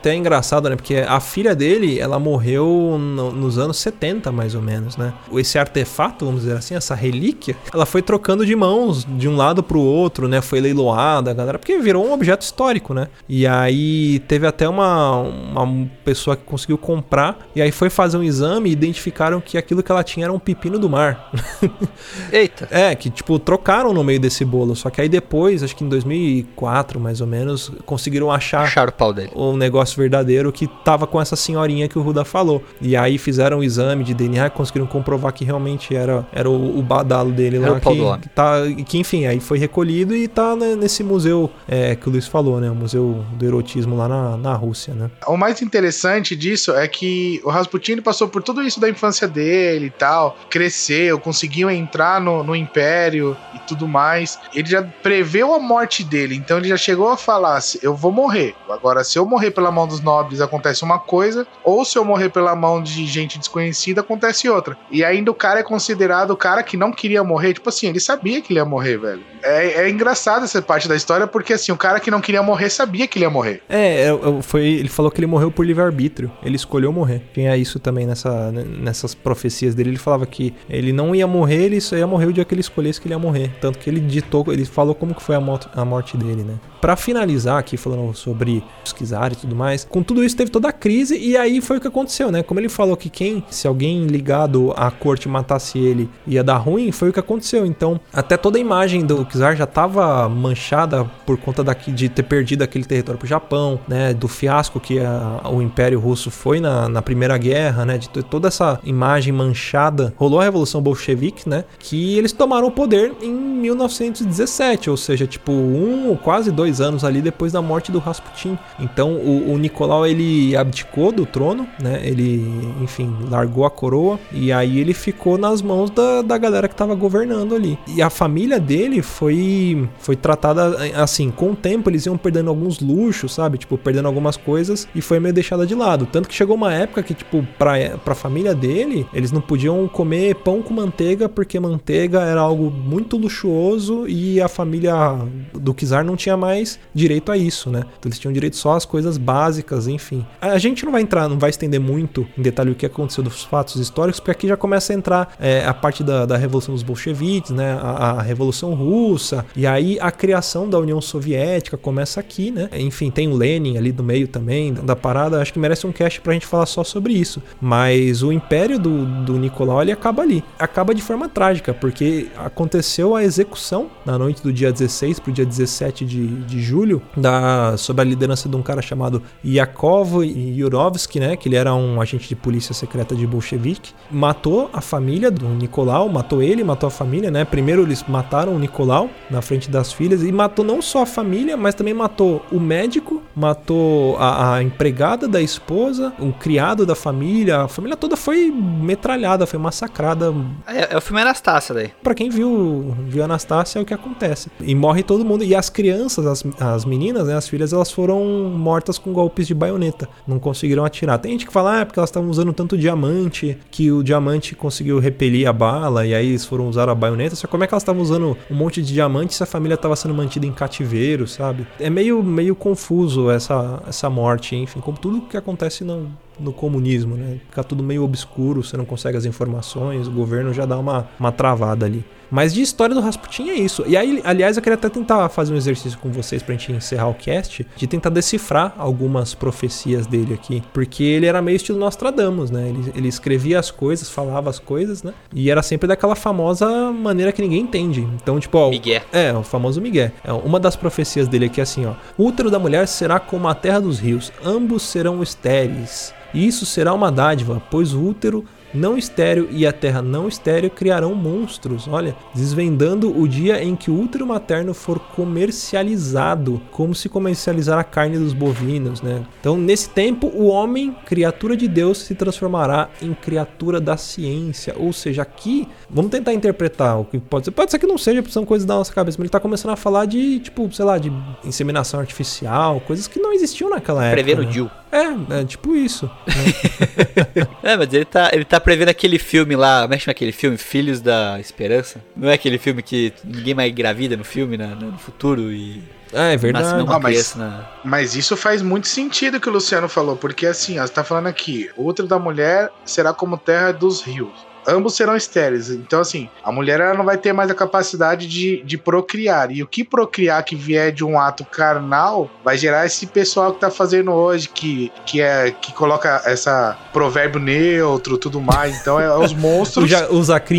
Até engraçado, né? Porque a filha dele, ela morreu no- nos anos 70, mais ou menos, né? Esse artefato, vamos dizer assim, essa relíquia, ela foi trocando de mãos de um lado pro outro, né? Foi leiloada, galera, porque virou um objeto histórico, né? E aí teve até uma, uma pessoa que conseguiu comprar, e aí foi fazer um exame e identificaram que aquilo que ela tinha era um pepino do mar. <laughs> Eita. É, que tipo, trocaram no meio desse bolo. Só que aí depois, acho que em 2004 mais ou menos, conseguiram achar Acharam o pau dele. o negócio verdadeiro que tava com essa senhorinha que o Ruda falou. E aí fizeram um exame de DNA e conseguiram comprovar que realmente era, era o, o badalo dele Era lá. o pau que, do homem. que tá, que enfim, aí foi recolhido e tá né, nesse museu é, que o Luiz falou, né? O museu do erotismo lá na, na Rússia, né? O mais interessante disso é que o Rasputin passou por tudo isso da infância dele e tal, cresceu, conseguiu entrar no, no império e tudo mais. Ele já preveu a morte dele, então ele já chegou a falar: "Se eu vou morrer. Agora, se eu morrer pela mão dos nobres, acontece uma coisa, ou se eu morrer pela mão de gente desconhecida, acontece outra. E ainda o cara é considerado o cara que não queria morrer. Tipo assim, ele sabia que ele ia morrer, velho. É, é engraçado essa parte da história, porque assim, o cara que não queria morrer sabia que ele ia morrer. É, é, é, foi, ele falou que ele morreu por livre-arbítrio. Ele escolheu morrer. Tinha isso também nessa, nessas profecias dele. Ele falava que ele não ia morrer, ele só ia morrer o dia que ele escolhesse que ele ia morrer. Tanto que ele ditou, ele falou como que foi a, morte, a morte dele, né? Pra finalizar aqui, falando sobre Kizar e tudo mais, com tudo isso teve toda a crise e aí foi o que aconteceu, né? Como ele falou que quem, se alguém ligado à corte matasse ele, ia dar ruim, foi o que aconteceu. Então, até toda a imagem do Kizar já tava manchada por conta daqui, de ter perdido aquele território pro Japão, né? Do fiasco que a- o Império Russo foi na, na Primeira Guerra, né? De ter toda essa imagem manchada. Rolou a Revolução Bolchevique, né? Que eles tomaram o poder em 1917, ou seja, tipo, um ou quase dois anos ali depois da morte do Rasputin. Então, o, o Nicolau, ele abdicou do trono, né? Ele, enfim, largou a coroa e aí ele ficou nas mãos da, da galera que tava governando ali. E a família dele foi, foi tratada assim, com o tempo eles iam perdendo alguns luxos, sabe? Tipo, perdendo algumas coisas e foi meio deixada de lado. Tanto que chegou uma época que, tipo, pra, pra família dele, eles não podiam comer pão com manteiga porque manteiga era algo muito luxuoso e a família do Kizar não tinha mais direito a isso, né? Então eles tinham direito só às coisas básicas, enfim. A gente não vai entrar, não vai estender muito em detalhe o que aconteceu dos fatos históricos, porque aqui já começa a entrar é, a parte da, da Revolução dos Bolcheviques, né? A, a Revolução Russa, e aí a criação da União Soviética começa aqui, né? Enfim, tem o Lenin ali do meio também, da parada. Acho que merece um cast pra gente falar só sobre isso. Mas o império do, do Nicolau, ele acaba ali. Acaba de forma trágica, porque aconteceu a execução na noite do dia 16 pro dia 17 de, de julho, da, sob a liderança de um cara chamado Yakov Yurovsky, né? Que ele era um agente de polícia secreta de bolchevique. Matou a família do Nicolau, matou ele, matou a família, né? Primeiro eles mataram o Nicolau na frente das filhas e matou não só a família, mas também matou o médico, matou a, a empregada da esposa, o criado da família. A família toda foi metralhada, foi massacrada É, é o filme Anastácia daí. Pra quem viu, viu Anastácia é o que acontece. E morre todo mundo. E as crianças, as, as meninas, né, as filhas, elas foram mortas com golpes de baioneta. Não conseguiram atirar. Tem gente que fala, ah, é porque elas estavam usando tanto diamante que o diamante conseguiu repelir a bala e aí eles foram usar a baioneta. Só como é que elas estavam usando um monte de diamante se a família estava sendo mantida em cativeiro, sabe? É meio, meio confuso essa, essa morte, enfim, como tudo que acontece no, no comunismo, né? Fica tudo meio obscuro, você não consegue as informações, o governo já dá uma, uma travada ali. Mas de história do Rasputin é isso. E aí, aliás, eu queria até tentar fazer um exercício com vocês pra gente encerrar o cast, de tentar decifrar algumas profecias dele aqui. Porque ele era meio estilo Nostradamus, né? Ele, ele escrevia as coisas, falava as coisas, né? E era sempre daquela famosa maneira que ninguém entende. Então, tipo, ó. Miguel. É, o famoso Miguel. É, uma das profecias dele aqui é assim, ó. O útero da mulher será como a terra dos rios, ambos serão estéreis. E isso será uma dádiva, pois o útero não estéreo e a terra não estéreo criarão monstros, olha, desvendando o dia em que o útero materno for comercializado, como se comercializar a carne dos bovinos, né? Então, nesse tempo, o homem, criatura de Deus, se transformará em criatura da ciência, ou seja, aqui, vamos tentar interpretar o que pode ser, pode ser que não seja, são coisas da nossa cabeça, mas ele tá começando a falar de, tipo, sei lá, de inseminação artificial, coisas que não existiam naquela época. Prevendo o né? É, é tipo isso. <laughs> É, mas ele tá, ele tá prevendo aquele filme lá, como é que chama aquele filme? Filhos da Esperança? Não é aquele filme que ninguém mais engravida no filme, né, no futuro e... É, é verdade. Ah, mas- na... Mas isso faz muito sentido que o Luciano falou, porque assim, ó, você tá falando aqui, o útero da mulher será como terra dos rios. Ambos serão estéreis. Então, assim, a mulher ela não vai ter mais a capacidade de, de procriar. E o que procriar que vier de um ato carnal vai gerar esse pessoal que tá fazendo hoje, que, que é que coloca essa provérbio neutro tudo mais. Então, é os <laughs> monstros.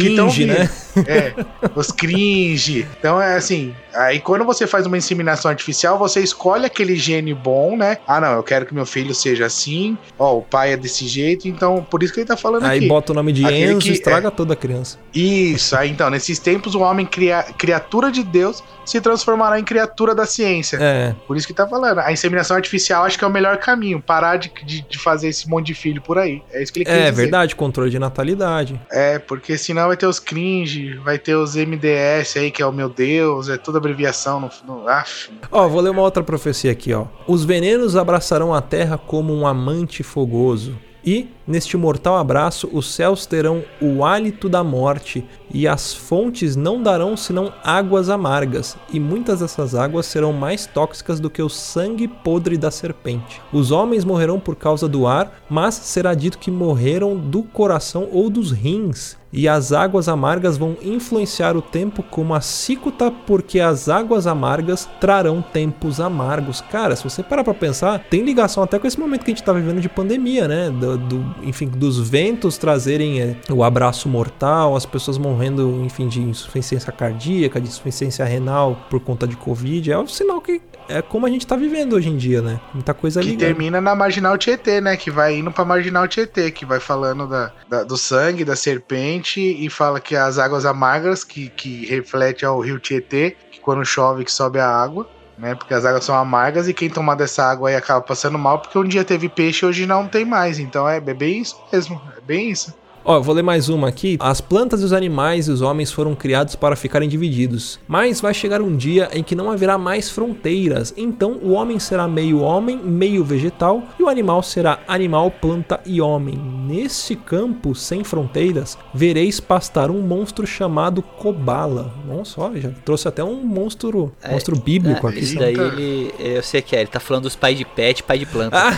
Que tão cringe, né? É, os cringe. Então é assim, aí quando você faz uma inseminação artificial, você escolhe aquele gene bom, né? Ah, não, eu quero que meu filho seja assim, ó, o pai é desse jeito, então por isso que ele tá falando Aí aqui. bota o nome de Aquele Enzo e estraga toda a criança. Isso, aí então, nesses tempos o homem cria, criatura de Deus se transformará em criatura da ciência. É, Por isso que tá falando. A inseminação artificial acho que é o melhor caminho, parar de, de, de fazer esse monte de filho por aí. É isso que ele quer é dizer. verdade, controle de natalidade. É, porque senão vai ter os cringe, vai ter os MDS aí, que é o meu Deus, é toda abreviação no. no af. Ó, vou ler uma outra profecia aqui, ó. Os venenos abraçarão a terra como um amante fogoso. E, neste mortal abraço, os céus terão o hálito da morte, e as fontes não darão senão águas amargas, e muitas dessas águas serão mais tóxicas do que o sangue podre da serpente. Os homens morrerão por causa do ar, mas será dito que morreram do coração ou dos rins. E as águas amargas vão influenciar o tempo como a cicuta, porque as águas amargas trarão tempos amargos. Cara, se você parar pra pensar, tem ligação até com esse momento que a gente tá vivendo de pandemia, né? Do, do- enfim, dos ventos trazerem é, o abraço mortal, as pessoas morrendo, enfim, de insuficiência cardíaca, de insuficiência renal por conta de Covid. É um sinal que é como a gente tá vivendo hoje em dia, né? Muita coisa Que ligada. termina na Marginal Tietê, né? Que vai indo pra Marginal Tietê, que vai falando da, da- do sangue, da serpente, e fala que as águas amargas, que, que reflete ao rio Tietê, que quando chove que sobe a água, né? Porque as águas são amargas e quem tomar dessa água aí acaba passando mal, porque um dia teve peixe e hoje não tem mais. Então é, é bem isso mesmo, é bem isso. Ó, eu vou ler mais uma aqui. As plantas e os animais e os homens foram criados para ficarem divididos. Mas vai chegar um dia em que não haverá mais fronteiras. Então o homem será meio homem, meio vegetal, e o animal será animal, planta e homem. Nesse campo sem fronteiras, vereis pastar um monstro chamado Kobala. Nossa, ó, já trouxe até um monstro, É, monstro bíblico Ah, aqui. Isso sabe? daí ele. Eu sei que é, ele tá falando dos pais de pet e pai de planta. Ah,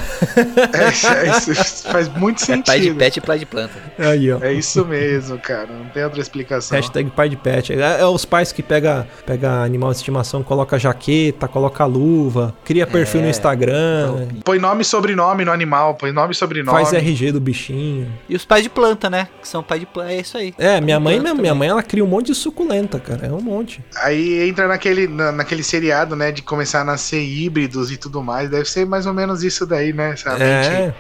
É, <laughs> é isso, faz muito é pai de sentido. pet e pai de planta. Aí, ó. É isso mesmo, cara. Não tem outra explicação. Hashtag pai de pet. É, é os pais que pega, pega animal de estimação, coloca jaqueta, coloca luva, cria perfil no É. Instagram, Põe nome e sobrenome no animal, põe nome e sobrenome. faz RG do bichinho. E os pais de planta, né? Que são pai de planta. É isso aí. É, minha mãe, minha também. mãe ela cria um monte de suculenta, cara. É um monte. Aí entra naquele, na- naquele seriado, né? De começar a nascer híbridos e tudo mais. Deve ser mais ou menos isso daí, né? Essa mente É,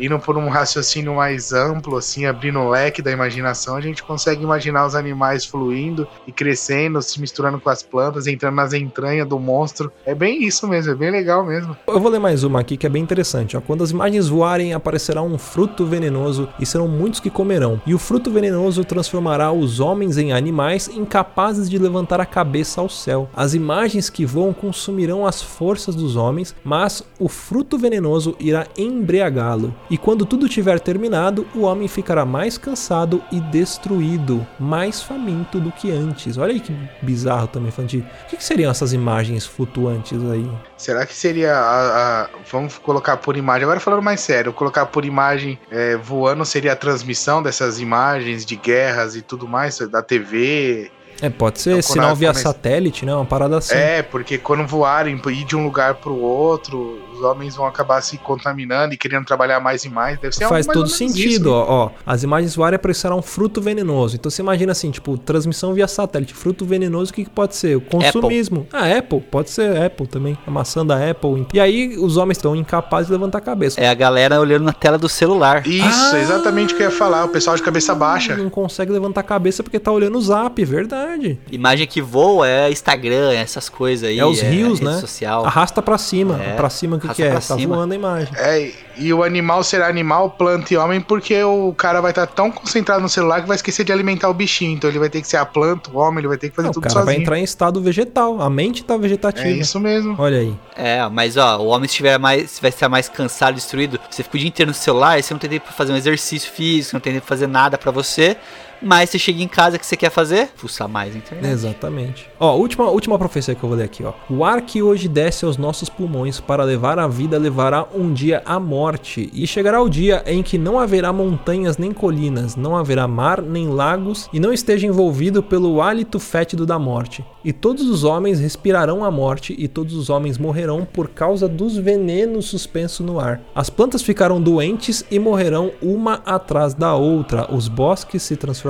indo por um raciocínio mais amplo, assim, abrindo o leque da imaginação, a gente consegue imaginar os animais fluindo e crescendo, se misturando com as plantas, entrando nas entranhas do monstro. É bem isso mesmo, é bem legal mesmo. Eu vou ler mais uma aqui que é bem interessante. Ó. Quando as imagens voarem, aparecerá um fruto venenoso e serão muitos que comerão. E o fruto venenoso transformará os homens em animais incapazes de levantar a cabeça ao céu. As imagens que voam consumirão as forças dos homens, mas o fruto venenoso irá embriagá-lo. E quando tudo tiver terminado, o homem ficará mais cansado e destruído, mais faminto do que antes. Olha aí que bizarro também, de... O que, que seriam essas imagens flutuantes aí? Será que seria a, a- Vamos colocar por imagem. Agora falando mais sério, colocar por imagem é, voando seria a transmissão dessas imagens de guerras e tudo mais, da TV. É, pode ser Então, sinal via começa- satélite, né? Uma parada assim. É, porque quando voarem, ir de um lugar pro outro, os homens vão acabar se contaminando e querendo trabalhar mais e mais. Deve ser Faz todo sentido, isso, né? ó, ó. As imagens voarem para isso será um fruto venenoso. Então você imagina assim, tipo, transmissão via satélite, fruto venenoso, o que, que pode ser? O consumismo. Ah, Apple, pode ser Apple também. A maçã da Apple. E aí os homens estão incapazes de levantar a cabeça. É a galera olhando na tela do celular. Isso, Ah! exatamente o que eu ia falar. O pessoal de cabeça baixa. Não consegue levantar a cabeça porque tá olhando o zap, verdade. Imagem que voa é Instagram, essas coisas aí. É os rios, rede né? social. Arrasta pra cima. É, Pra cima o que, arrasta que é? Tá cima. voando a imagem. É, e o animal será animal, planta e homem, porque o cara vai estar tão concentrado no celular que vai esquecer de alimentar o bichinho. Então ele vai ter que ser a planta, o homem, ele vai ter que fazer Não, o tudo cara sozinho. vai entrar em estado vegetal. A mente tá vegetativa. É isso mesmo. Olha aí. É, mas ó, o homem se tiver mais, se vai estar mais cansado, destruído, você fica o dia inteiro no celular, e você não tem tempo pra fazer um exercício físico, não tem tempo pra fazer nada pra você, mas você chega em casa, o que você quer fazer? Fuçar mais na internet. Exatamente. Ó, última, última profecia que eu vou ler aqui, ó. O ar que hoje desce aos nossos pulmões para levar a vida levará um dia a morte, e chegará o dia em que não haverá montanhas nem colinas, não haverá mar nem lagos, e não esteja envolvido pelo hálito fétido da morte. E todos os homens respirarão a morte, e todos os homens morrerão por causa dos venenos suspensos no ar. As plantas ficarão doentes e morrerão uma atrás da outra. Os bosques se transformarão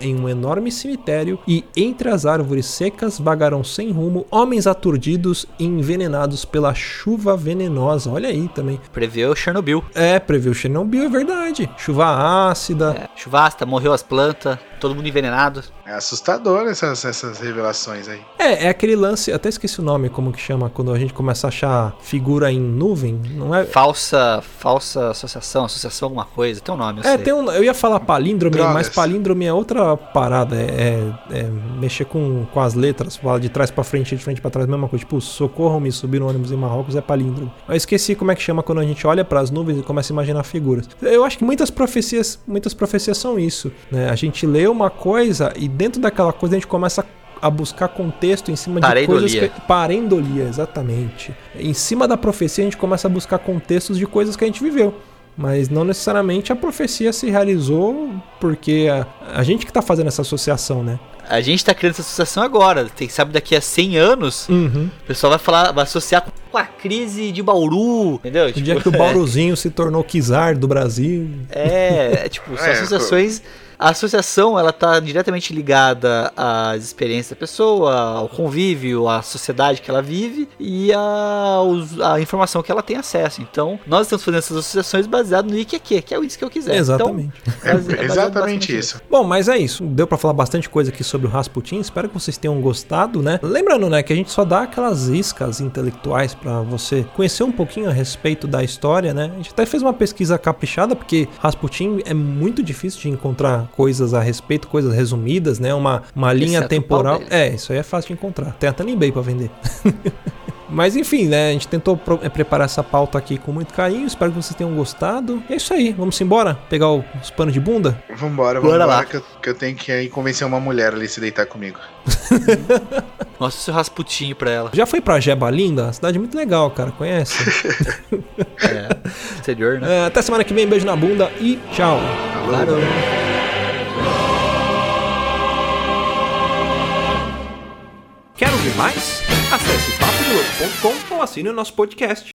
em um enorme cemitério, e entre as árvores secas vagarão sem rumo homens aturdidos e envenenados pela chuva venenosa. Olha aí também. Preveu Chernobyl. É, previu Chernobyl, é verdade. Chuva ácida. É, chuvasta, morreu as plantas, todo mundo envenenado. É assustador essas, essas revelações aí. É, é aquele lance, até esqueci o nome, como que chama, quando a gente começa a achar figura em nuvem, não é? Falsa, falsa associação, associação alguma coisa, tem um nome, eu É, sei. tem um, eu ia falar palíndrome, Drogas. mas palíndrome é outra parada, é, é- é mexer com, com as letras, falar de trás pra frente, de frente pra trás, mesma coisa, tipo, socorram-me, subir no ônibus em Marrocos é palíndrome. Eu esqueci como é que chama quando a gente olha pras nuvens e começa a imaginar figuras. Eu acho que muitas profecias, muitas profecias são isso, né? A gente lê uma coisa e dentro daquela coisa a gente começa a buscar contexto em cima de coisas que, parendolia, exatamente. Em cima da profecia a gente começa a buscar contextos de coisas que a gente viveu. Mas não necessariamente a profecia se realizou porque a, a gente que tá fazendo essa associação, né? A gente tá criando essa associação agora. Tem, sabe, daqui a 100 anos, Uhum. o pessoal vai falar, vai associar com a crise de Bauru, entendeu? O dia que o <laughs> Bauruzinho se tornou Kizar do Brasil. É, é tipo, são É, associações. A associação, ela tá diretamente ligada às experiências da pessoa, ao convívio, à sociedade que ela vive e a, os- a informação que ela tem acesso. Então, nós estamos fazendo essas associações baseado no IQQ, que é o isso que eu quiser. Exatamente. Então, É, base- <laughs> exatamente isso. Bom, mas é isso. Deu pra falar bastante coisa aqui sobre o Rasputin. Espero que vocês tenham gostado, né? Lembrando, né, que a gente só dá aquelas iscas intelectuais pra você conhecer um pouquinho a respeito da história, né? A gente até fez uma pesquisa caprichada porque Rasputin é muito difícil de encontrar coisas a respeito, coisas resumidas, né? Uma, uma linha Exceto temporal. É, isso aí é fácil de encontrar. Tem até no eBay pra vender. <laughs> Mas enfim, né? A gente tentou eh, preparar essa pauta aqui com muito carinho. Espero que vocês tenham gostado. E é isso aí. Vamos embora? Pegar os panos de bunda? Vambora, Bora vambora, lá. que eu, que eu tenho que ir convencer uma mulher ali a se deitar comigo. <laughs> Mostra o seu rasputinho pra ela. Já foi pra Jeba Linda? Cidade muito legal, cara. Conhece? <laughs> É, exterior, né? É, até semana que vem. Beijo na bunda e tchau. Claro. Mais? Acesse papodelouco.com ou assine o nosso podcast.